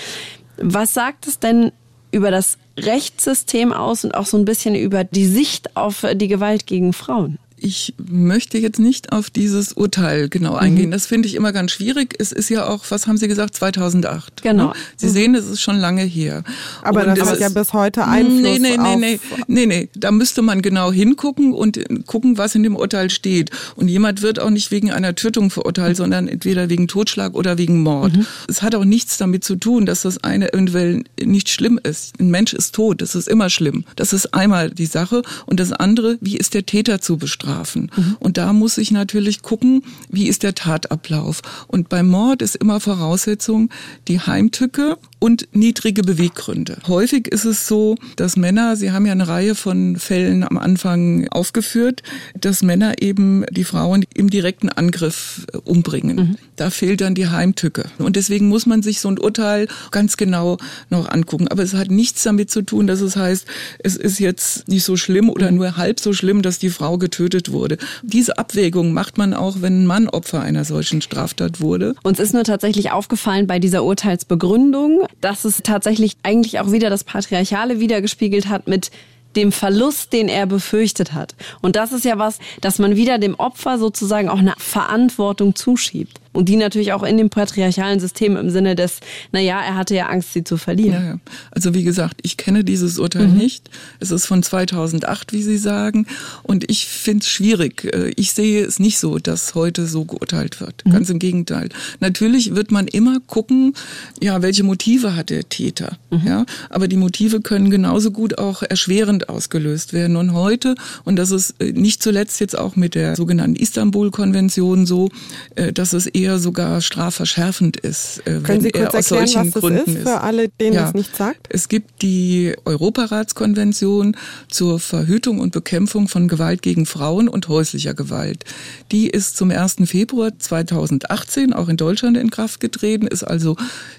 Was sagt es denn über das Rechtssystem aus und auch so ein bisschen über die Sicht auf die Gewalt gegen Frauen? Ich möchte jetzt nicht auf dieses Urteil genau eingehen. Mhm. Das finde ich immer ganz schwierig. Es ist ja auch, was haben Sie gesagt, 2008. Genau. Ne? Sie mhm. sehen, es ist schon lange her. Aber und das hat ja bis heute Einfluss nee, nee, nee, nee, nee, nee. Da müsste man genau hingucken und gucken, was in dem Urteil steht. Und jemand wird auch nicht wegen einer Tötung verurteilt, mhm. sondern entweder wegen Totschlag oder wegen Mord. Mhm. Es hat auch nichts damit zu tun, dass das eine eventuell nicht schlimm ist. Ein Mensch ist tot. Das ist immer schlimm. Das ist einmal die Sache. Und das andere, wie ist der Täter zu bestrafen? Bestrafen. Mhm. Und da muss ich natürlich gucken, wie ist der Tatablauf. Und beim Mord ist immer Voraussetzung die Heimtücke und niedrige Beweggründe. Häufig ist es so, dass Männer, Sie haben ja eine Reihe von Fällen am Anfang aufgeführt, dass Männer eben die Frauen im direkten Angriff umbringen. Mhm. Da fehlt dann die Heimtücke. Und deswegen muss man sich so ein Urteil ganz genau noch angucken. Aber es hat nichts damit zu tun, dass es heißt, es ist jetzt nicht so schlimm oder nur halb so schlimm, dass die Frau getötet wurde. Diese Abwägung macht man auch, wenn ein Mann Opfer einer solchen Straftat wurde. Uns ist nur tatsächlich aufgefallen bei dieser Urteilsbegründung, dass es tatsächlich eigentlich auch wieder das Patriarchale wiedergespiegelt hat mit dem Verlust, den er befürchtet hat. Und das ist ja was, dass man wieder dem Opfer sozusagen auch eine Verantwortung zuschiebt. Und die natürlich auch in dem patriarchalen System im Sinne des, naja, er hatte ja Angst, sie zu verlieren. Ja, ja. Also wie gesagt, ich kenne dieses Urteil mhm. nicht. Es ist von 2008, wie Sie sagen. Und ich finde es schwierig. Äh, ich sehe es nicht so, dass heute so geurteilt wird. Mhm. Ganz im Gegenteil. Natürlich wird man immer gucken, ja, welche Motive hat der Täter. Mhm. Ja, aber die Motive können genauso gut auch erschwerend ausgelöst werden. Und heute, und das ist äh, nicht zuletzt jetzt auch mit der sogenannten Istanbul-Konvention so, äh, dass es eher sogar strafverschärfend ist. Äh, Können Sie kurz erklären, was das Gründen ist für alle, denen ja, das nicht sagt? Es gibt die Europaratskonvention zur Verhütung und Bekämpfung von Gewalt gegen Frauen und häuslicher Gewalt. Die ist zum 1. Februar 2018 auch in Deutschland in Kraft getreten, ist also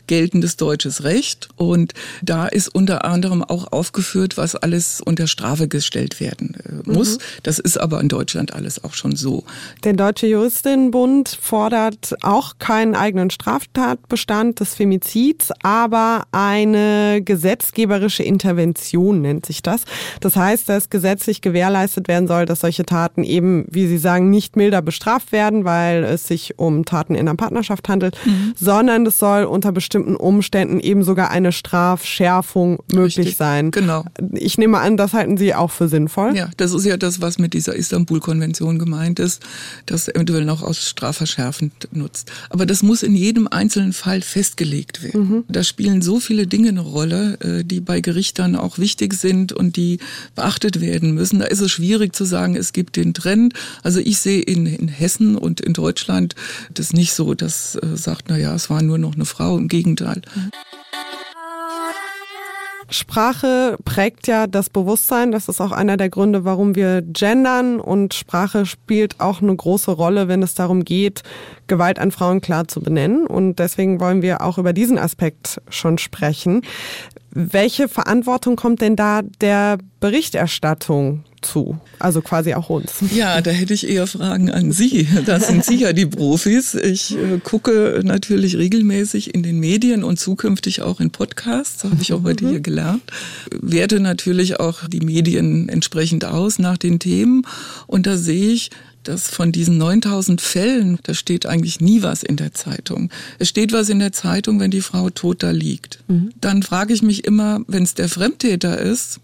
geltendes deutsches Recht und da ist unter anderem auch aufgeführt, was alles unter Strafe gestellt werden äh, muss. Mhm. Das ist aber in Deutschland alles auch schon so. Der Deutsche Juristinnenbund fordert auch keinen eigenen Straftatbestand des Femizids, aber eine gesetzgeberische Intervention nennt sich das. Das heißt, dass gesetzlich gewährleistet werden soll, dass solche Taten eben, wie Sie sagen, nicht milder bestraft werden, weil es sich um Taten in einer Partnerschaft handelt, mhm. sondern es soll unter bestimmten Umständen eben sogar eine Strafschärfung möglich Richtig. sein. Genau. Ich nehme an, das halten Sie auch für sinnvoll. Ja, das ist ja das, was mit dieser Istanbul-Konvention gemeint ist, dass eventuell noch aus strafverschärfend nutzt. Aber das muss in jedem einzelnen Fall festgelegt werden. Mhm. Da spielen so viele Dinge eine Rolle, äh, die bei Gerichtern auch wichtig sind und die beachtet werden müssen. Da ist es schwierig zu sagen, es gibt den Trend. Also ich sehe in, in Hessen und in Deutschland das nicht so, dass äh, sagt, na ja, es war nur noch eine Frau. Im Gegenteil. Mhm. Sprache prägt ja das Bewusstsein. Das ist auch einer der Gründe, warum wir gendern. Und Sprache spielt auch eine große Rolle, wenn es darum geht, Gewalt an Frauen klar zu benennen. Und deswegen wollen wir auch über diesen Aspekt schon sprechen. Welche Verantwortung kommt denn da der Berichterstattung zu? Also quasi auch uns. Ja, da hätte ich eher Fragen an Sie. Das sind Sie ja die Profis. Ich äh, gucke natürlich regelmäßig in den Medien und zukünftig auch in Podcasts, habe ich auch heute hier gelernt. Werte natürlich auch die Medien entsprechend aus nach den Themen. Und da sehe ich, dass von diesen 9000 Fällen, da steht eigentlich nie was in der Zeitung. Es steht was in der Zeitung, wenn die Frau tot da liegt. Mhm. Dann frage ich mich immer, wenn es der Fremdtäter ist,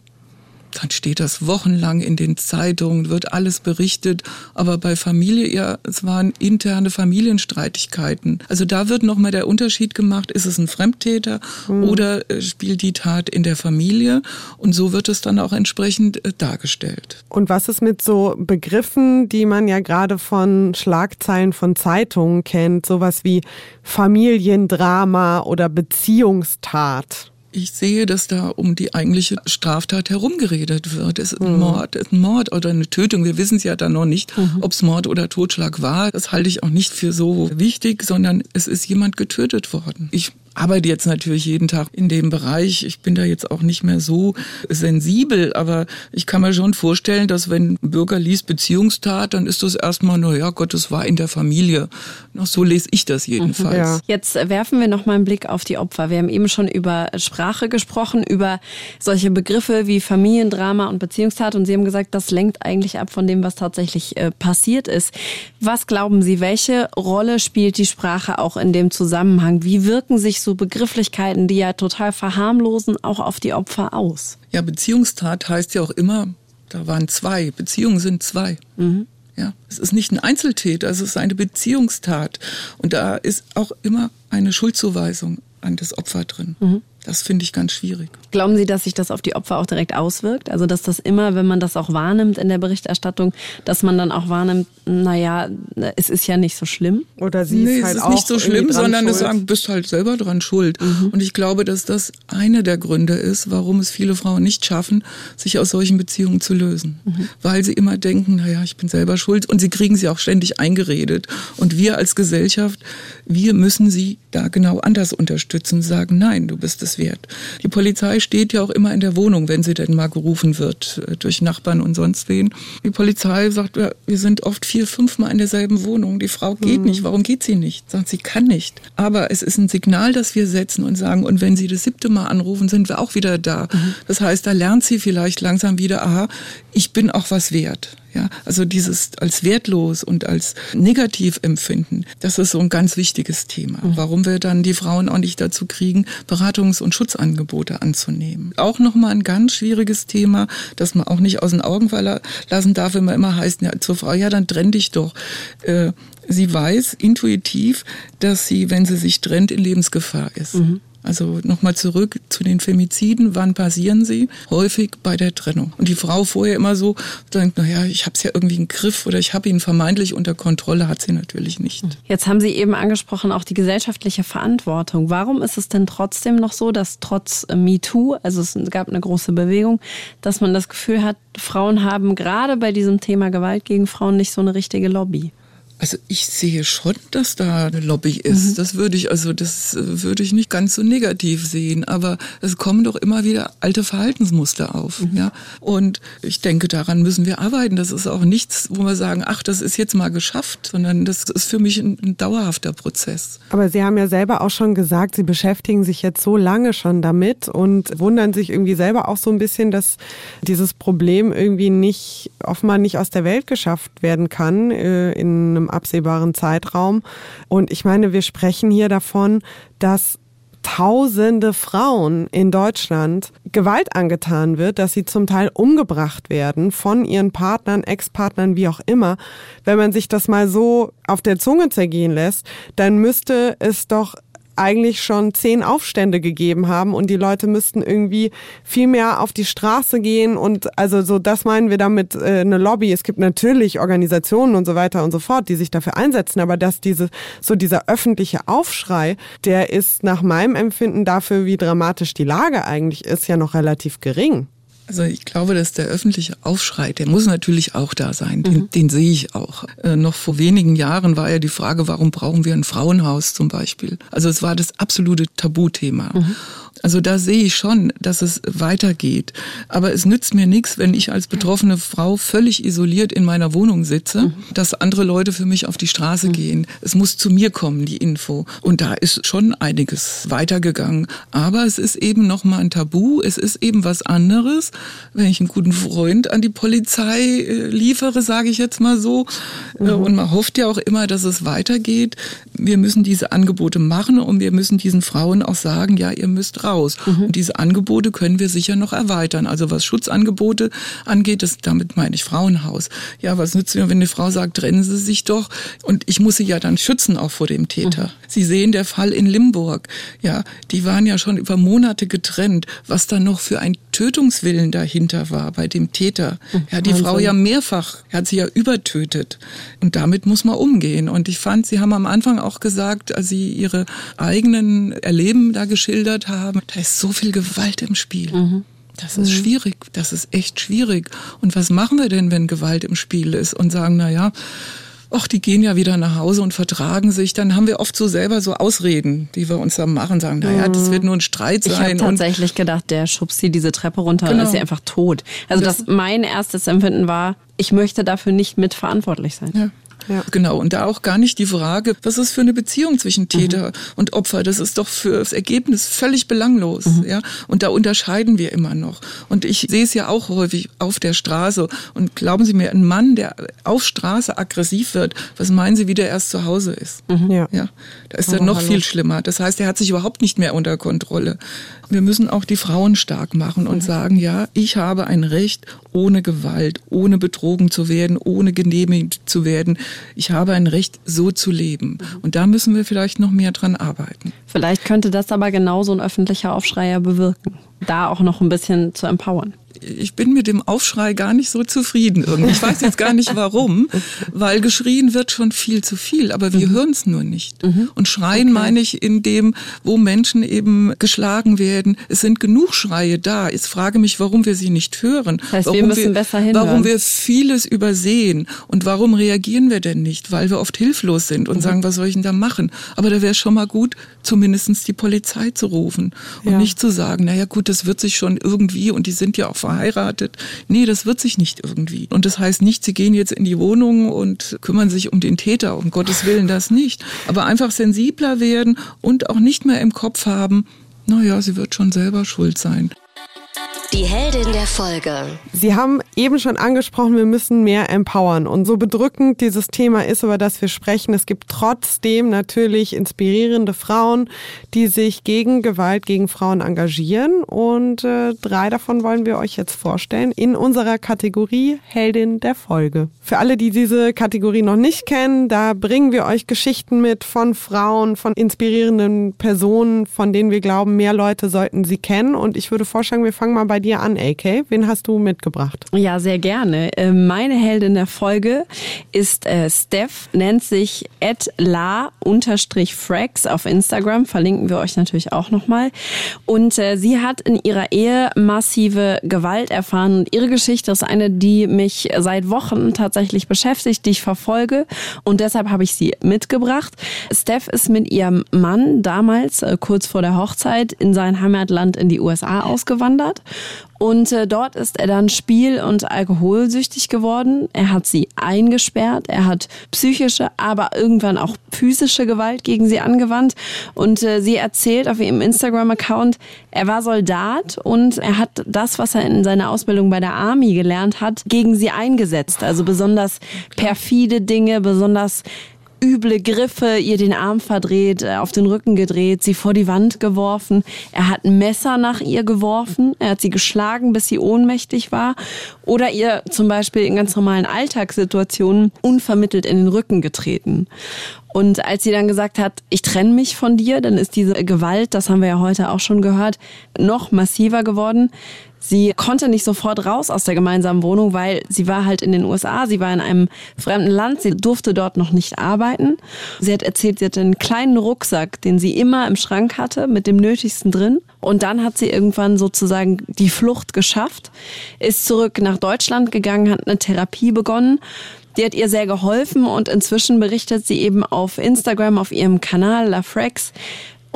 dann steht das wochenlang in den Zeitungen, wird alles berichtet. Aber bei Familie, ja, es waren interne Familienstreitigkeiten. Also da wird nochmal der Unterschied gemacht, ist es ein Fremdtäter mhm. oder äh, spielt die Tat in der Familie? Und so wird es dann auch entsprechend äh, dargestellt. Und was ist mit so Begriffen, die man ja gerade von Schlagzeilen von Zeitungen kennt, sowas wie Familiendrama oder Beziehungstat? Ich sehe, dass da um die eigentliche Straftat herumgeredet wird. Es ist ein mhm. Mord, ein Mord oder eine Tötung. Wir wissen es ja dann noch nicht, mhm. ob es Mord oder Totschlag war. Das halte ich auch nicht für so wichtig, sondern es ist jemand getötet worden. Ich arbeite jetzt natürlich jeden Tag in dem Bereich. Ich bin da jetzt auch nicht mehr so sensibel, aber ich kann mir schon vorstellen, dass wenn ein Bürger liest Beziehungstat, dann ist das erstmal, nur, ja Gott, das war in der Familie. Noch so lese ich das jedenfalls. Ja. Jetzt werfen wir noch mal einen Blick auf die Opfer. Wir haben eben schon über Sprache gesprochen, über solche Begriffe wie Familiendrama und Beziehungstat und Sie haben gesagt, das lenkt eigentlich ab von dem, was tatsächlich äh, passiert ist. Was glauben Sie, welche Rolle spielt die Sprache auch in dem Zusammenhang? Wie wirken sich so Begrifflichkeiten, die ja total verharmlosen, auch auf die Opfer aus? Ja, Beziehungstat heißt ja auch immer, da waren zwei. Beziehungen sind zwei. Mhm. Ja, es ist nicht ein Einzeltäter, es ist eine Beziehungstat. Und da ist auch immer eine Schuldzuweisung an das Opfer drin. Mhm. Das finde ich ganz schwierig. Glauben Sie, dass sich das auf die Opfer auch direkt auswirkt? Also, dass das immer, wenn man das auch wahrnimmt in der Berichterstattung, dass man dann auch wahrnimmt, naja, es ist ja nicht so schlimm? Oder sie nee, ist halt es ist auch nicht so schlimm, sondern es sagen, du bist halt selber dran schuld. Mhm. Und ich glaube, dass das einer der Gründe ist, warum es viele Frauen nicht schaffen, sich aus solchen Beziehungen zu lösen. Mhm. Weil sie immer denken, naja, ich bin selber schuld. Und sie kriegen sie auch ständig eingeredet. Und wir als Gesellschaft, wir müssen sie da genau anders unterstützen, sagen, nein, du bist es wert. Die Polizei steht ja auch immer in der Wohnung, wenn sie denn mal gerufen wird äh, durch Nachbarn und sonst wen. Die Polizei sagt, ja, wir sind oft vier, fünf Mal in derselben Wohnung. Die Frau geht mhm. nicht. Warum geht sie nicht? Sagt, sie kann nicht. Aber es ist ein Signal, das wir setzen und sagen, und wenn sie das siebte Mal anrufen, sind wir auch wieder da. Mhm. Das heißt, da lernt sie vielleicht langsam wieder, aha, ich bin auch was wert. Ja, also dieses als wertlos und als negativ empfinden, das ist so ein ganz wichtiges Thema. Mhm. Warum wir dann die Frauen auch nicht dazu kriegen, Beratungs- und Schutzangebote anzunehmen. Auch nochmal ein ganz schwieriges Thema, das man auch nicht aus den Augen lassen darf, wenn man immer heißt, ja, zur Frau, ja, dann trenn dich doch. Äh, sie weiß intuitiv, dass sie, wenn sie sich trennt, in Lebensgefahr ist. Mhm. Also nochmal zurück zu den Femiziden. Wann passieren sie? Häufig bei der Trennung. Und die Frau vorher immer so denkt, naja, ich habe es ja irgendwie im Griff oder ich habe ihn vermeintlich unter Kontrolle, hat sie natürlich nicht. Jetzt haben Sie eben angesprochen, auch die gesellschaftliche Verantwortung. Warum ist es denn trotzdem noch so, dass trotz MeToo, also es gab eine große Bewegung, dass man das Gefühl hat, Frauen haben gerade bei diesem Thema Gewalt gegen Frauen nicht so eine richtige Lobby? Also ich sehe schon, dass da eine Lobby ist. Mhm. Das würde ich, also das äh, würde ich nicht ganz so negativ sehen. Aber es kommen doch immer wieder alte Verhaltensmuster auf. Mhm. Ja? Und ich denke, daran müssen wir arbeiten. Das ist auch nichts, wo wir sagen, ach, das ist jetzt mal geschafft, sondern das ist für mich ein, ein dauerhafter Prozess. Aber Sie haben ja selber auch schon gesagt, Sie beschäftigen sich jetzt so lange schon damit und wundern sich irgendwie selber auch so ein bisschen, dass dieses Problem irgendwie nicht, offenbar nicht aus der Welt geschafft werden kann äh, in einem absehbaren Zeitraum. Und ich meine, wir sprechen hier davon, dass tausende Frauen in Deutschland Gewalt angetan wird, dass sie zum Teil umgebracht werden von ihren Partnern, Ex-Partnern, wie auch immer. Wenn man sich das mal so auf der Zunge zergehen lässt, dann müsste es doch eigentlich schon zehn Aufstände gegeben haben und die Leute müssten irgendwie viel mehr auf die Straße gehen und also so das meinen wir damit äh, eine Lobby. Es gibt natürlich Organisationen und so weiter und so fort, die sich dafür einsetzen, aber dass diese so dieser öffentliche Aufschrei, der ist nach meinem Empfinden dafür, wie dramatisch die Lage eigentlich ist, ja noch relativ gering. Also ich glaube, dass der öffentliche Aufschrei, der muss natürlich auch da sein. Den, mhm. den sehe ich auch. Äh, noch vor wenigen Jahren war ja die Frage, warum brauchen wir ein Frauenhaus zum Beispiel? Also es war das absolute Tabuthema. Mhm. Also da sehe ich schon, dass es weitergeht. Aber es nützt mir nichts, wenn ich als betroffene Frau völlig isoliert in meiner Wohnung sitze, mhm. dass andere Leute für mich auf die Straße mhm. gehen. Es muss zu mir kommen, die Info. Und da ist schon einiges weitergegangen. Aber es ist eben nochmal ein Tabu. Es ist eben was anderes, wenn ich einen guten Freund an die Polizei äh, liefere, sage ich jetzt mal so. Äh, mhm. Und man hofft ja auch immer, dass es weitergeht. Wir müssen diese Angebote machen und wir müssen diesen Frauen auch sagen, ja, ihr müsst raus. Mhm. Und diese Angebote können wir sicher noch erweitern. Also was Schutzangebote angeht, das, damit meine ich Frauenhaus. Ja, was nützt mir, wenn eine Frau sagt, trennen Sie sich doch? Und ich muss sie ja dann schützen auch vor dem Täter. Mhm. Sie sehen der Fall in Limburg. Ja, die waren ja schon über Monate getrennt. Was da noch für ein Tötungswillen dahinter war bei dem Täter. Mhm. Ja, die Wahnsinn. Frau ja mehrfach, er hat sie ja übertötet. Und damit muss man umgehen. Und ich fand, Sie haben am Anfang auch gesagt, als Sie Ihre eigenen Erleben da geschildert haben, haben, da ist so viel Gewalt im Spiel. Mhm. Das ist mhm. schwierig. Das ist echt schwierig. Und was machen wir denn, wenn Gewalt im Spiel ist und sagen, na ja, ach, die gehen ja wieder nach Hause und vertragen sich, dann haben wir oft so selber so Ausreden, die wir uns dann machen, sagen, naja, das wird nur ein Streit sein. Ich habe tatsächlich gedacht, der schubst sie diese Treppe runter genau. und ist sie einfach tot. Also das, das mein erstes Empfinden war, ich möchte dafür nicht mitverantwortlich sein. Ja. Ja. Genau. Und da auch gar nicht die Frage, was ist für eine Beziehung zwischen Täter mhm. und Opfer? Das ist doch für das Ergebnis völlig belanglos. Mhm. Ja. Und da unterscheiden wir immer noch. Und ich sehe es ja auch häufig auf der Straße. Und glauben Sie mir, ein Mann, der auf Straße aggressiv wird, was meinen Sie, wie der erst zu Hause ist? Mhm. Ja. ja. Da ist er noch hallo. viel schlimmer. Das heißt, er hat sich überhaupt nicht mehr unter Kontrolle. Wir müssen auch die Frauen stark machen und mhm. sagen, ja, ich habe ein Recht, ohne Gewalt, ohne betrogen zu werden, ohne genehmigt zu werden, ich habe ein Recht, so zu leben. Und da müssen wir vielleicht noch mehr dran arbeiten. Vielleicht könnte das aber genauso ein öffentlicher Aufschreier bewirken, da auch noch ein bisschen zu empowern ich bin mit dem Aufschrei gar nicht so zufrieden irgendwie. Ich weiß jetzt gar nicht warum, weil geschrien wird schon viel zu viel, aber wir mhm. hören es nur nicht. Mhm. Und schreien okay. meine ich in dem, wo Menschen eben geschlagen werden. Es sind genug Schreie da. Ich frage mich, warum wir sie nicht hören. Das heißt, warum wir müssen wir, besser hinhören. Warum wir vieles übersehen und warum reagieren wir denn nicht? Weil wir oft hilflos sind und mhm. sagen, was soll ich denn da machen? Aber da wäre schon mal gut, zumindest die Polizei zu rufen und ja. nicht zu sagen, naja gut, das wird sich schon irgendwie und die sind ja auch verheiratet. Nee, das wird sich nicht irgendwie. Und das heißt nicht, sie gehen jetzt in die Wohnung und kümmern sich um den Täter, um Gottes Willen das nicht. Aber einfach sensibler werden und auch nicht mehr im Kopf haben, naja, sie wird schon selber schuld sein. Die Heldin der Folge. Sie haben eben schon angesprochen, wir müssen mehr empowern. Und so bedrückend dieses Thema ist, über das wir sprechen, es gibt trotzdem natürlich inspirierende Frauen, die sich gegen Gewalt gegen Frauen engagieren. Und äh, drei davon wollen wir euch jetzt vorstellen in unserer Kategorie Heldin der Folge. Für alle, die diese Kategorie noch nicht kennen, da bringen wir euch Geschichten mit von Frauen, von inspirierenden Personen, von denen wir glauben, mehr Leute sollten sie kennen. Und ich würde vorschlagen, wir fangen mal bei dir an, AK. Wen hast du mitgebracht? Ja, sehr gerne. Äh, meine Heldin der Folge ist äh, Steph, nennt sich la-frax auf Instagram. Verlinken wir euch natürlich auch nochmal. Und äh, sie hat in ihrer Ehe massive Gewalt erfahren. Und ihre Geschichte ist eine, die mich seit Wochen tatsächlich beschäftigt, die ich verfolge. Und deshalb habe ich sie mitgebracht. Steph ist mit ihrem Mann damals, kurz vor der Hochzeit, in sein Heimatland in die USA ausgewandert. Und äh, dort ist er dann spiel- und alkoholsüchtig geworden. Er hat sie eingesperrt, er hat psychische, aber irgendwann auch physische Gewalt gegen sie angewandt. Und äh, sie erzählt auf ihrem Instagram-Account, er war Soldat und er hat das, was er in seiner Ausbildung bei der Army gelernt hat, gegen sie eingesetzt. Also besonders perfide Dinge, besonders üble Griffe, ihr den Arm verdreht, äh, auf den Rücken gedreht, sie vor die Wand geworfen. Er hat ein Messer nach ihr geworfen, er hat sie geschlagen, bis sie ohnmächtig war. Oder ihr zum Beispiel in ganz normalen Alltagssituationen unvermittelt in den Rücken getreten. Und als sie dann gesagt hat, ich trenne mich von dir, dann ist diese Gewalt, das haben wir ja heute auch schon gehört, noch massiver geworden. Sie konnte nicht sofort raus aus der gemeinsamen Wohnung, weil sie war halt in den USA, sie war in einem fremden Land, sie durfte dort noch nicht arbeiten. Sie hat erzählt, sie hatte einen kleinen Rucksack, den sie immer im Schrank hatte, mit dem Nötigsten drin. Und dann hat sie irgendwann sozusagen die Flucht geschafft, ist zurück nach Deutschland gegangen, hat eine Therapie begonnen. Die hat ihr sehr geholfen und inzwischen berichtet sie eben auf Instagram, auf ihrem Kanal La Frex,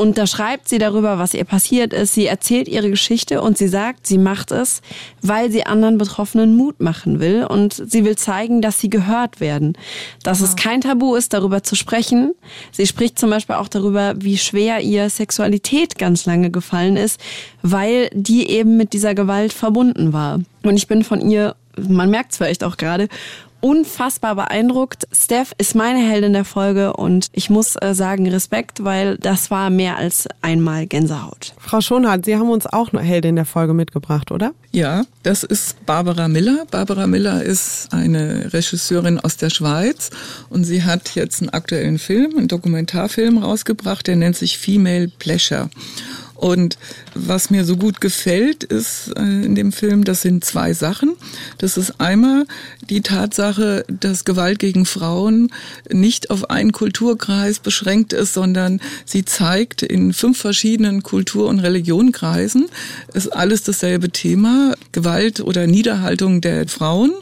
und da schreibt sie darüber, was ihr passiert ist. Sie erzählt ihre Geschichte und sie sagt, sie macht es, weil sie anderen Betroffenen Mut machen will und sie will zeigen, dass sie gehört werden. Dass genau. es kein Tabu ist, darüber zu sprechen. Sie spricht zum Beispiel auch darüber, wie schwer ihr Sexualität ganz lange gefallen ist, weil die eben mit dieser Gewalt verbunden war. Und ich bin von ihr man merkt es vielleicht auch gerade, unfassbar beeindruckt. Steph ist meine Heldin der Folge und ich muss äh, sagen Respekt, weil das war mehr als einmal Gänsehaut. Frau Schonhardt, Sie haben uns auch eine Heldin der Folge mitgebracht, oder? Ja, das ist Barbara Miller. Barbara Miller ist eine Regisseurin aus der Schweiz und sie hat jetzt einen aktuellen Film, einen Dokumentarfilm rausgebracht, der nennt sich Female Pleasure. Und was mir so gut gefällt, ist äh, in dem Film, das sind zwei Sachen. Das ist einmal die Tatsache, dass Gewalt gegen Frauen nicht auf einen Kulturkreis beschränkt ist, sondern sie zeigt in fünf verschiedenen Kultur- und Religionkreisen, ist alles dasselbe Thema, Gewalt oder Niederhaltung der Frauen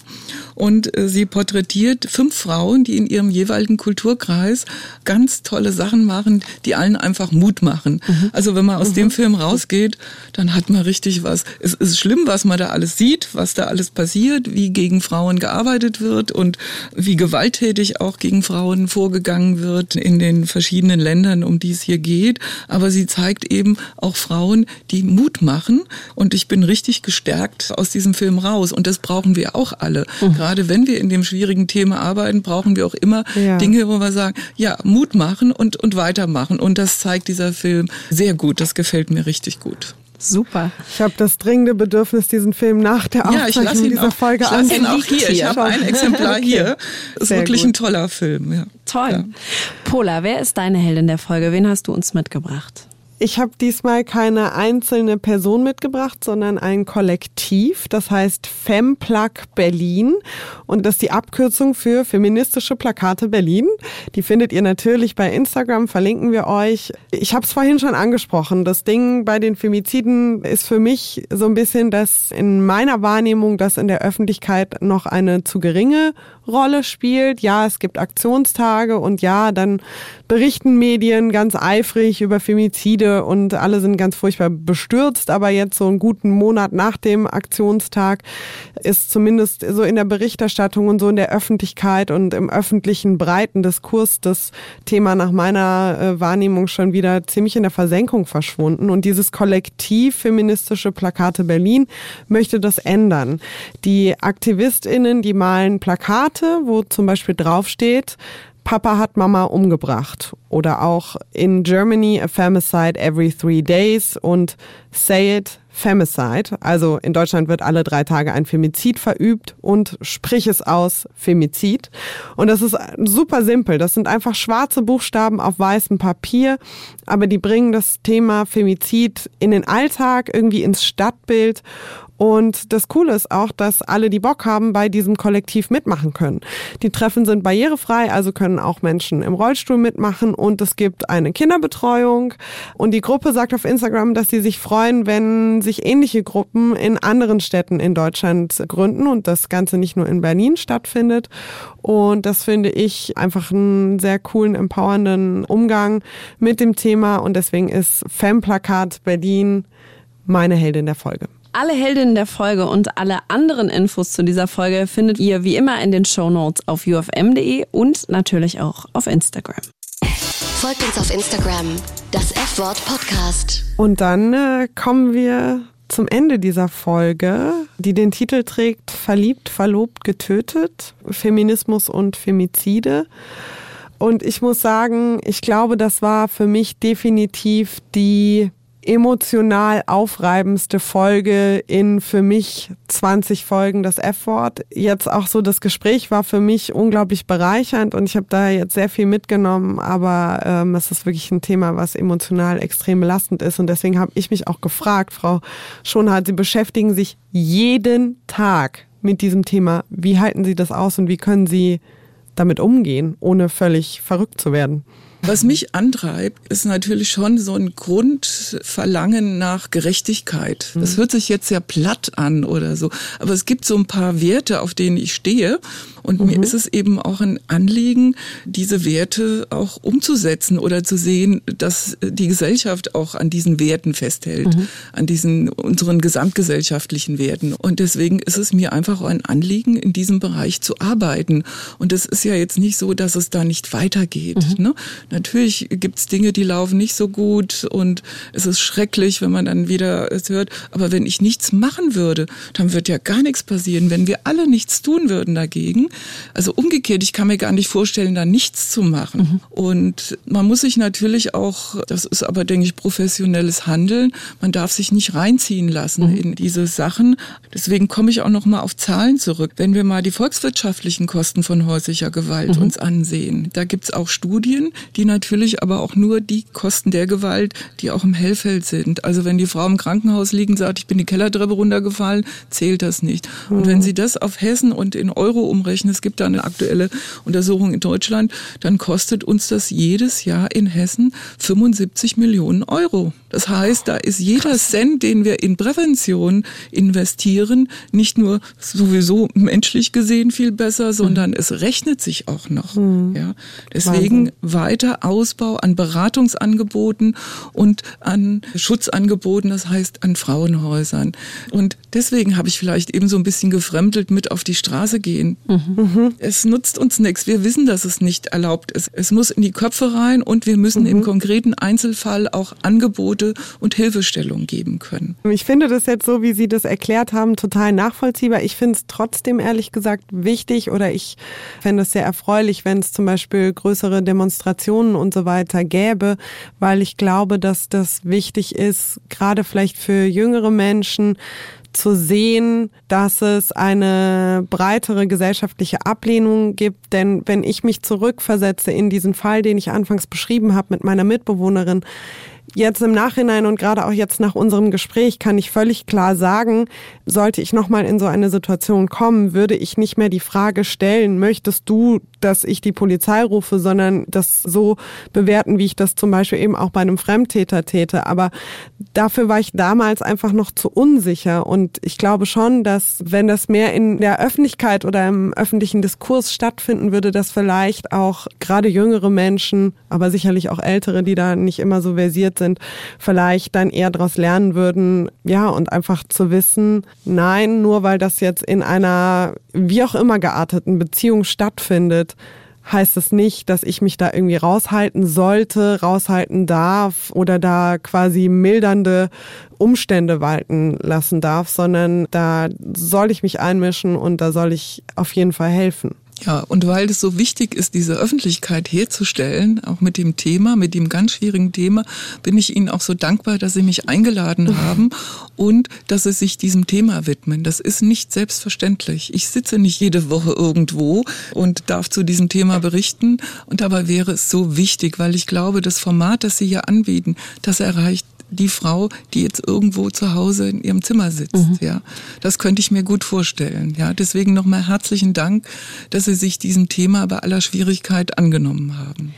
und äh, sie porträtiert fünf Frauen, die in ihrem jeweiligen Kulturkreis ganz tolle Sachen machen, die allen einfach Mut machen. Mhm. Also wenn man aus mhm. dem Film rausgeht, dann hat man richtig was. Es ist schlimm, was man da alles sieht, was da alles passiert, wie gegen Frauen gearbeitet wird und wie gewalttätig auch gegen Frauen vorgegangen wird in den verschiedenen Ländern, um die es hier geht. Aber sie zeigt eben auch Frauen, die Mut machen. Und ich bin richtig gestärkt aus diesem Film raus. Und das brauchen wir auch alle. Mhm gerade wenn wir in dem schwierigen Thema arbeiten, brauchen wir auch immer ja. Dinge, wo wir sagen, ja, Mut machen und, und weitermachen. Und das zeigt dieser Film sehr gut. Das gefällt mir richtig gut. Super. Ich habe das dringende Bedürfnis, diesen Film nach der Aufzeichnung ja, dieser auch, Folge ich lasse ihn auch hier. Ich habe ein Exemplar hier. Ist Sehr wirklich gut. ein toller Film. Ja. Toll. Ja. Pola, wer ist deine Heldin der Folge? Wen hast du uns mitgebracht? Ich habe diesmal keine einzelne Person mitgebracht, sondern ein Kollektiv. Das heißt Femplug Berlin. Und das ist die Abkürzung für Feministische Plakate Berlin. Die findet ihr natürlich bei Instagram, verlinken wir euch. Ich habe es vorhin schon angesprochen. Das Ding bei den Femiziden ist für mich so ein bisschen, dass in meiner Wahrnehmung das in der Öffentlichkeit noch eine zu geringe Rolle spielt. Ja, es gibt Aktionstage und ja, dann berichten Medien ganz eifrig über Femizide und alle sind ganz furchtbar bestürzt. Aber jetzt so einen guten Monat nach dem Aktionstag ist zumindest so in der Berichterstattung und so in der Öffentlichkeit und im öffentlichen breiten Diskurs das Thema nach meiner äh, Wahrnehmung schon wieder ziemlich in der Versenkung verschwunden. Und dieses Kollektiv Feministische Plakate Berlin möchte das ändern. Die AktivistInnen, die malen Plakate Plakate, wo zum Beispiel draufsteht, Papa hat Mama umgebracht. Oder auch in Germany a femicide every three days und say it femicide. Also in Deutschland wird alle drei Tage ein Femizid verübt und sprich es aus Femizid. Und das ist super simpel. Das sind einfach schwarze Buchstaben auf weißem Papier, aber die bringen das Thema Femizid in den Alltag, irgendwie ins Stadtbild und das Coole ist auch, dass alle, die Bock haben, bei diesem Kollektiv mitmachen können. Die Treffen sind barrierefrei, also können auch Menschen im Rollstuhl mitmachen und es gibt eine Kinderbetreuung. Und die Gruppe sagt auf Instagram, dass sie sich freuen, wenn sich ähnliche Gruppen in anderen Städten in Deutschland gründen und das Ganze nicht nur in Berlin stattfindet. Und das finde ich einfach einen sehr coolen, empowernden Umgang mit dem Thema und deswegen ist Femplakat Berlin meine Heldin der Folge. Alle Heldinnen der Folge und alle anderen Infos zu dieser Folge findet ihr wie immer in den Show Notes auf ufm.de und natürlich auch auf Instagram. Folgt uns auf Instagram, das F-Wort Podcast. Und dann äh, kommen wir zum Ende dieser Folge, die den Titel trägt Verliebt, verlobt, getötet, Feminismus und Femizide. Und ich muss sagen, ich glaube, das war für mich definitiv die emotional aufreibendste Folge in für mich 20 Folgen das F-Wort. Jetzt auch so das Gespräch war für mich unglaublich bereichernd und ich habe da jetzt sehr viel mitgenommen, aber ähm, es ist wirklich ein Thema, was emotional extrem belastend ist und deswegen habe ich mich auch gefragt, Frau Schonhardt, Sie beschäftigen sich jeden Tag mit diesem Thema. Wie halten Sie das aus und wie können Sie damit umgehen, ohne völlig verrückt zu werden? Was mich antreibt, ist natürlich schon so ein Grundverlangen nach Gerechtigkeit. Das hört sich jetzt sehr platt an oder so, aber es gibt so ein paar Werte, auf denen ich stehe und mhm. mir ist es eben auch ein Anliegen, diese Werte auch umzusetzen oder zu sehen, dass die Gesellschaft auch an diesen Werten festhält, mhm. an diesen unseren gesamtgesellschaftlichen Werten. Und deswegen ist es mir einfach ein Anliegen, in diesem Bereich zu arbeiten. Und es ist ja jetzt nicht so, dass es da nicht weitergeht. Mhm. Ne? Natürlich gibt es Dinge, die laufen nicht so gut und es ist schrecklich, wenn man dann wieder es hört. Aber wenn ich nichts machen würde, dann wird ja gar nichts passieren. Wenn wir alle nichts tun würden dagegen, also umgekehrt, ich kann mir gar nicht vorstellen, da nichts zu machen. Mhm. Und man muss sich natürlich auch, das ist aber, denke ich, professionelles Handeln, man darf sich nicht reinziehen lassen mhm. in diese Sachen. Deswegen komme ich auch noch mal auf Zahlen zurück. Wenn wir mal die volkswirtschaftlichen Kosten von häuslicher Gewalt mhm. uns ansehen, da gibt's auch Studien, die natürlich aber auch nur die Kosten der Gewalt, die auch im Hellfeld sind. Also wenn die Frau im Krankenhaus liegen, sagt, ich bin die Kellertreppe runtergefallen, zählt das nicht. Und wenn mhm. Sie das auf Hessen und in Euro umrechnen, es gibt da eine aktuelle Untersuchung in Deutschland, dann kostet uns das jedes Jahr in Hessen 75 Millionen Euro. Das heißt, da ist jeder Cent, den wir in Prävention investieren, nicht nur sowieso menschlich gesehen viel besser, sondern mhm. es rechnet sich auch noch. Mhm. Ja, deswegen Wahnsinn. Weiter Ausbau an Beratungsangeboten und an Schutzangeboten, das heißt an Frauenhäusern. Und deswegen habe ich vielleicht eben so ein bisschen gefremdelt mit auf die Straße gehen. Mhm. Es nutzt uns nichts. Wir wissen, dass es nicht erlaubt ist. Es muss in die Köpfe rein und wir müssen mhm. im konkreten Einzelfall auch Angebote und Hilfestellung geben können. Ich finde das jetzt so, wie Sie das erklärt haben, total nachvollziehbar. Ich finde es trotzdem ehrlich gesagt wichtig oder ich fände es sehr erfreulich, wenn es zum Beispiel größere Demonstrationen Informationen und so weiter gäbe, weil ich glaube, dass das wichtig ist, gerade vielleicht für jüngere Menschen, zu sehen, dass es eine breitere gesellschaftliche Ablehnung gibt. Denn wenn ich mich zurückversetze in diesen Fall, den ich anfangs beschrieben habe mit meiner Mitbewohnerin, Jetzt im Nachhinein und gerade auch jetzt nach unserem Gespräch kann ich völlig klar sagen, sollte ich nochmal in so eine Situation kommen, würde ich nicht mehr die Frage stellen, möchtest du, dass ich die Polizei rufe, sondern das so bewerten, wie ich das zum Beispiel eben auch bei einem Fremdtäter täte. Aber dafür war ich damals einfach noch zu unsicher. Und ich glaube schon, dass wenn das mehr in der Öffentlichkeit oder im öffentlichen Diskurs stattfinden würde, dass vielleicht auch gerade jüngere Menschen, aber sicherlich auch ältere, die da nicht immer so versiert sind, vielleicht dann eher daraus lernen würden, ja, und einfach zu wissen, nein, nur weil das jetzt in einer wie auch immer gearteten Beziehung stattfindet, heißt es nicht, dass ich mich da irgendwie raushalten sollte, raushalten darf oder da quasi mildernde Umstände walten lassen darf, sondern da soll ich mich einmischen und da soll ich auf jeden Fall helfen. Ja, und weil es so wichtig ist, diese Öffentlichkeit herzustellen, auch mit dem Thema, mit dem ganz schwierigen Thema, bin ich Ihnen auch so dankbar, dass Sie mich eingeladen haben und dass Sie sich diesem Thema widmen. Das ist nicht selbstverständlich. Ich sitze nicht jede Woche irgendwo und darf zu diesem Thema berichten. Und dabei wäre es so wichtig, weil ich glaube, das Format, das Sie hier anbieten, das erreicht die Frau, die jetzt irgendwo zu Hause in ihrem Zimmer sitzt. Mhm. Ja, das könnte ich mir gut vorstellen. Ja, deswegen nochmal herzlichen Dank, dass Sie sich diesem Thema bei aller Schwierigkeit angenommen haben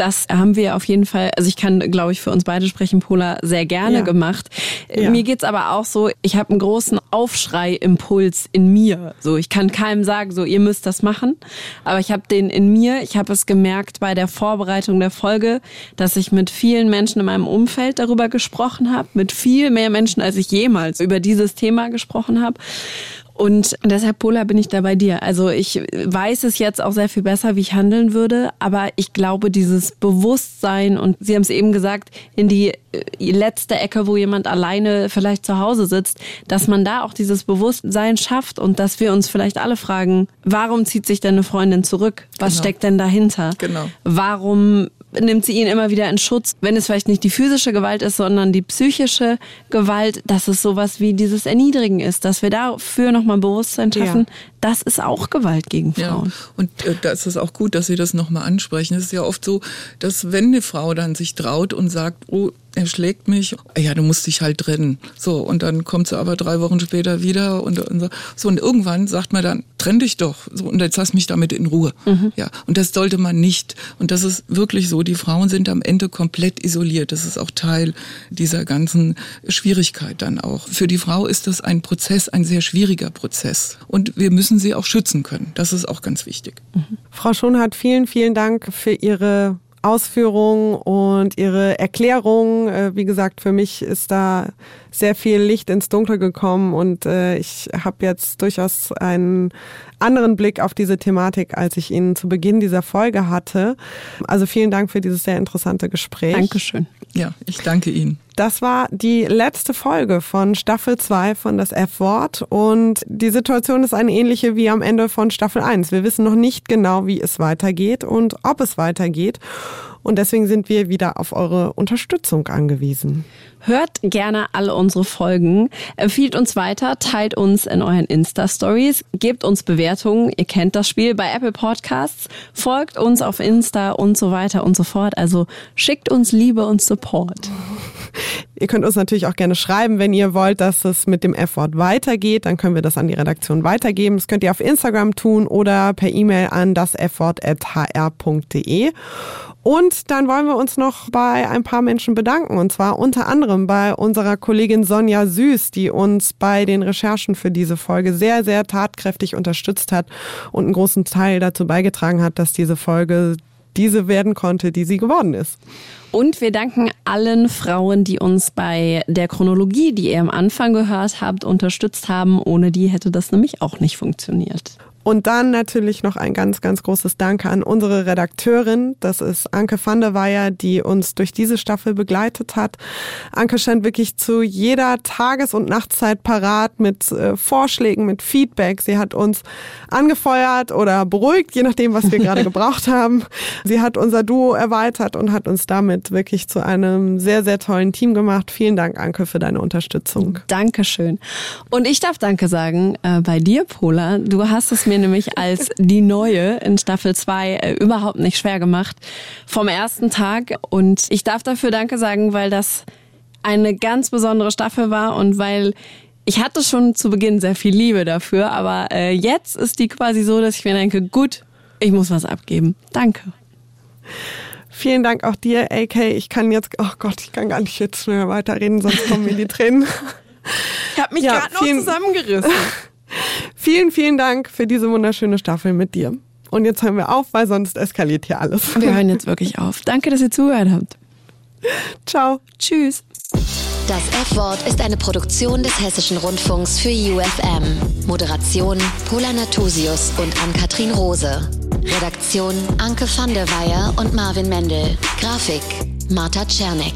das haben wir auf jeden Fall, also ich kann, glaube ich, für uns beide sprechen, Pola, sehr gerne ja. gemacht. Ja. Mir geht's aber auch so, ich habe einen großen Aufschrei-Impuls in mir. So, ich kann keinem sagen, so, ihr müsst das machen. Aber ich habe den in mir, ich habe es gemerkt bei der Vorbereitung der Folge, dass ich mit vielen Menschen in meinem Umfeld darüber gesprochen habe, mit viel mehr Menschen, als ich jemals über dieses Thema gesprochen habe. Und deshalb, Pola, bin ich da bei dir. Also ich weiß es jetzt auch sehr viel besser, wie ich handeln würde, aber ich glaube, dieses Bewusstsein und Sie haben es eben gesagt, in die äh, letzte Ecke, wo jemand alleine vielleicht zu Hause sitzt, dass man da auch dieses Bewusstsein schafft und dass wir uns vielleicht alle fragen, warum zieht sich denn eine Freundin zurück? Was genau. steckt denn dahinter? Genau. Warum nimmt sie ihn immer wieder in Schutz, wenn es vielleicht nicht die physische Gewalt ist, sondern die psychische Gewalt, dass es sowas wie dieses Erniedrigen ist, dass wir dafür nochmal Bewusstsein schaffen, ja. das ist auch Gewalt gegen Frauen. Ja. Und äh, da ist es auch gut, dass Sie das nochmal ansprechen. Es ist ja oft so, dass wenn eine Frau dann sich traut und sagt, oh, er schlägt mich, ja, du musst dich halt trennen. So, und dann kommt sie aber drei Wochen später wieder und, und so. Und irgendwann sagt man dann, trenn dich doch. So, und jetzt lass mich damit in Ruhe. Mhm. Ja, und das sollte man nicht. Und das ist wirklich so. Die Frauen sind am Ende komplett isoliert. Das ist auch Teil dieser ganzen Schwierigkeit dann auch. Für die Frau ist das ein Prozess, ein sehr schwieriger Prozess. Und wir müssen sie auch schützen können. Das ist auch ganz wichtig. Mhm. Frau Schonhardt, vielen, vielen Dank für Ihre Ausführungen und ihre Erklärung. Äh, wie gesagt, für mich ist da sehr viel Licht ins Dunkel gekommen und äh, ich habe jetzt durchaus einen anderen Blick auf diese Thematik, als ich ihn zu Beginn dieser Folge hatte. Also vielen Dank für dieses sehr interessante Gespräch. Dankeschön. Ja, ich danke Ihnen. Das war die letzte Folge von Staffel 2 von das F-Wort und die Situation ist eine ähnliche wie am Ende von Staffel 1. Wir wissen noch nicht genau, wie es weitergeht und ob es weitergeht und deswegen sind wir wieder auf eure Unterstützung angewiesen. Hört gerne alle unsere Folgen, empfiehlt uns weiter, teilt uns in euren Insta-Stories, gebt uns Bewertungen, ihr kennt das Spiel bei Apple Podcasts, folgt uns auf Insta und so weiter und so fort. Also schickt uns Liebe und Support. Ihr könnt uns natürlich auch gerne schreiben, wenn ihr wollt, dass es mit dem F-Wort weitergeht. Dann können wir das an die Redaktion weitergeben. Das könnt ihr auf Instagram tun oder per E-Mail an das Und dann wollen wir uns noch bei ein paar Menschen bedanken. Und zwar unter anderem bei unserer Kollegin Sonja Süß, die uns bei den Recherchen für diese Folge sehr, sehr tatkräftig unterstützt hat und einen großen Teil dazu beigetragen hat, dass diese Folge diese werden konnte, die sie geworden ist. Und wir danken allen Frauen, die uns bei der Chronologie, die ihr am Anfang gehört habt, unterstützt haben. Ohne die hätte das nämlich auch nicht funktioniert. Und dann natürlich noch ein ganz, ganz großes Danke an unsere Redakteurin. Das ist Anke van der Weyer, die uns durch diese Staffel begleitet hat. Anke scheint wirklich zu jeder Tages- und Nachtzeit parat mit äh, Vorschlägen, mit Feedback. Sie hat uns angefeuert oder beruhigt, je nachdem, was wir gerade gebraucht haben. Sie hat unser Duo erweitert und hat uns damit wirklich zu einem sehr, sehr tollen Team gemacht. Vielen Dank, Anke, für deine Unterstützung. Dankeschön. Und ich darf Danke sagen äh, bei dir, Pola. Du hast es mir nämlich als die Neue in Staffel 2 äh, überhaupt nicht schwer gemacht. Vom ersten Tag. Und ich darf dafür Danke sagen, weil das eine ganz besondere Staffel war und weil ich hatte schon zu Beginn sehr viel Liebe dafür, aber äh, jetzt ist die quasi so, dass ich mir denke, gut, ich muss was abgeben. Danke. Vielen Dank auch dir, AK. Ich kann jetzt, oh Gott, ich kann gar nicht jetzt mehr weiterreden, sonst kommen mir die Tränen. Ich habe mich ja, gerade noch zusammengerissen. Vielen, vielen Dank für diese wunderschöne Staffel mit dir. Und jetzt hören wir auf, weil sonst eskaliert hier alles. Wir hören jetzt wirklich auf. Danke, dass ihr zugehört habt. Ciao. Tschüss. Das F-Wort ist eine Produktion des Hessischen Rundfunks für UFM. Moderation Pola Natusius und Ann-Kathrin Rose. Redaktion Anke van der Weyer und Marvin Mendel. Grafik Marta Czernik.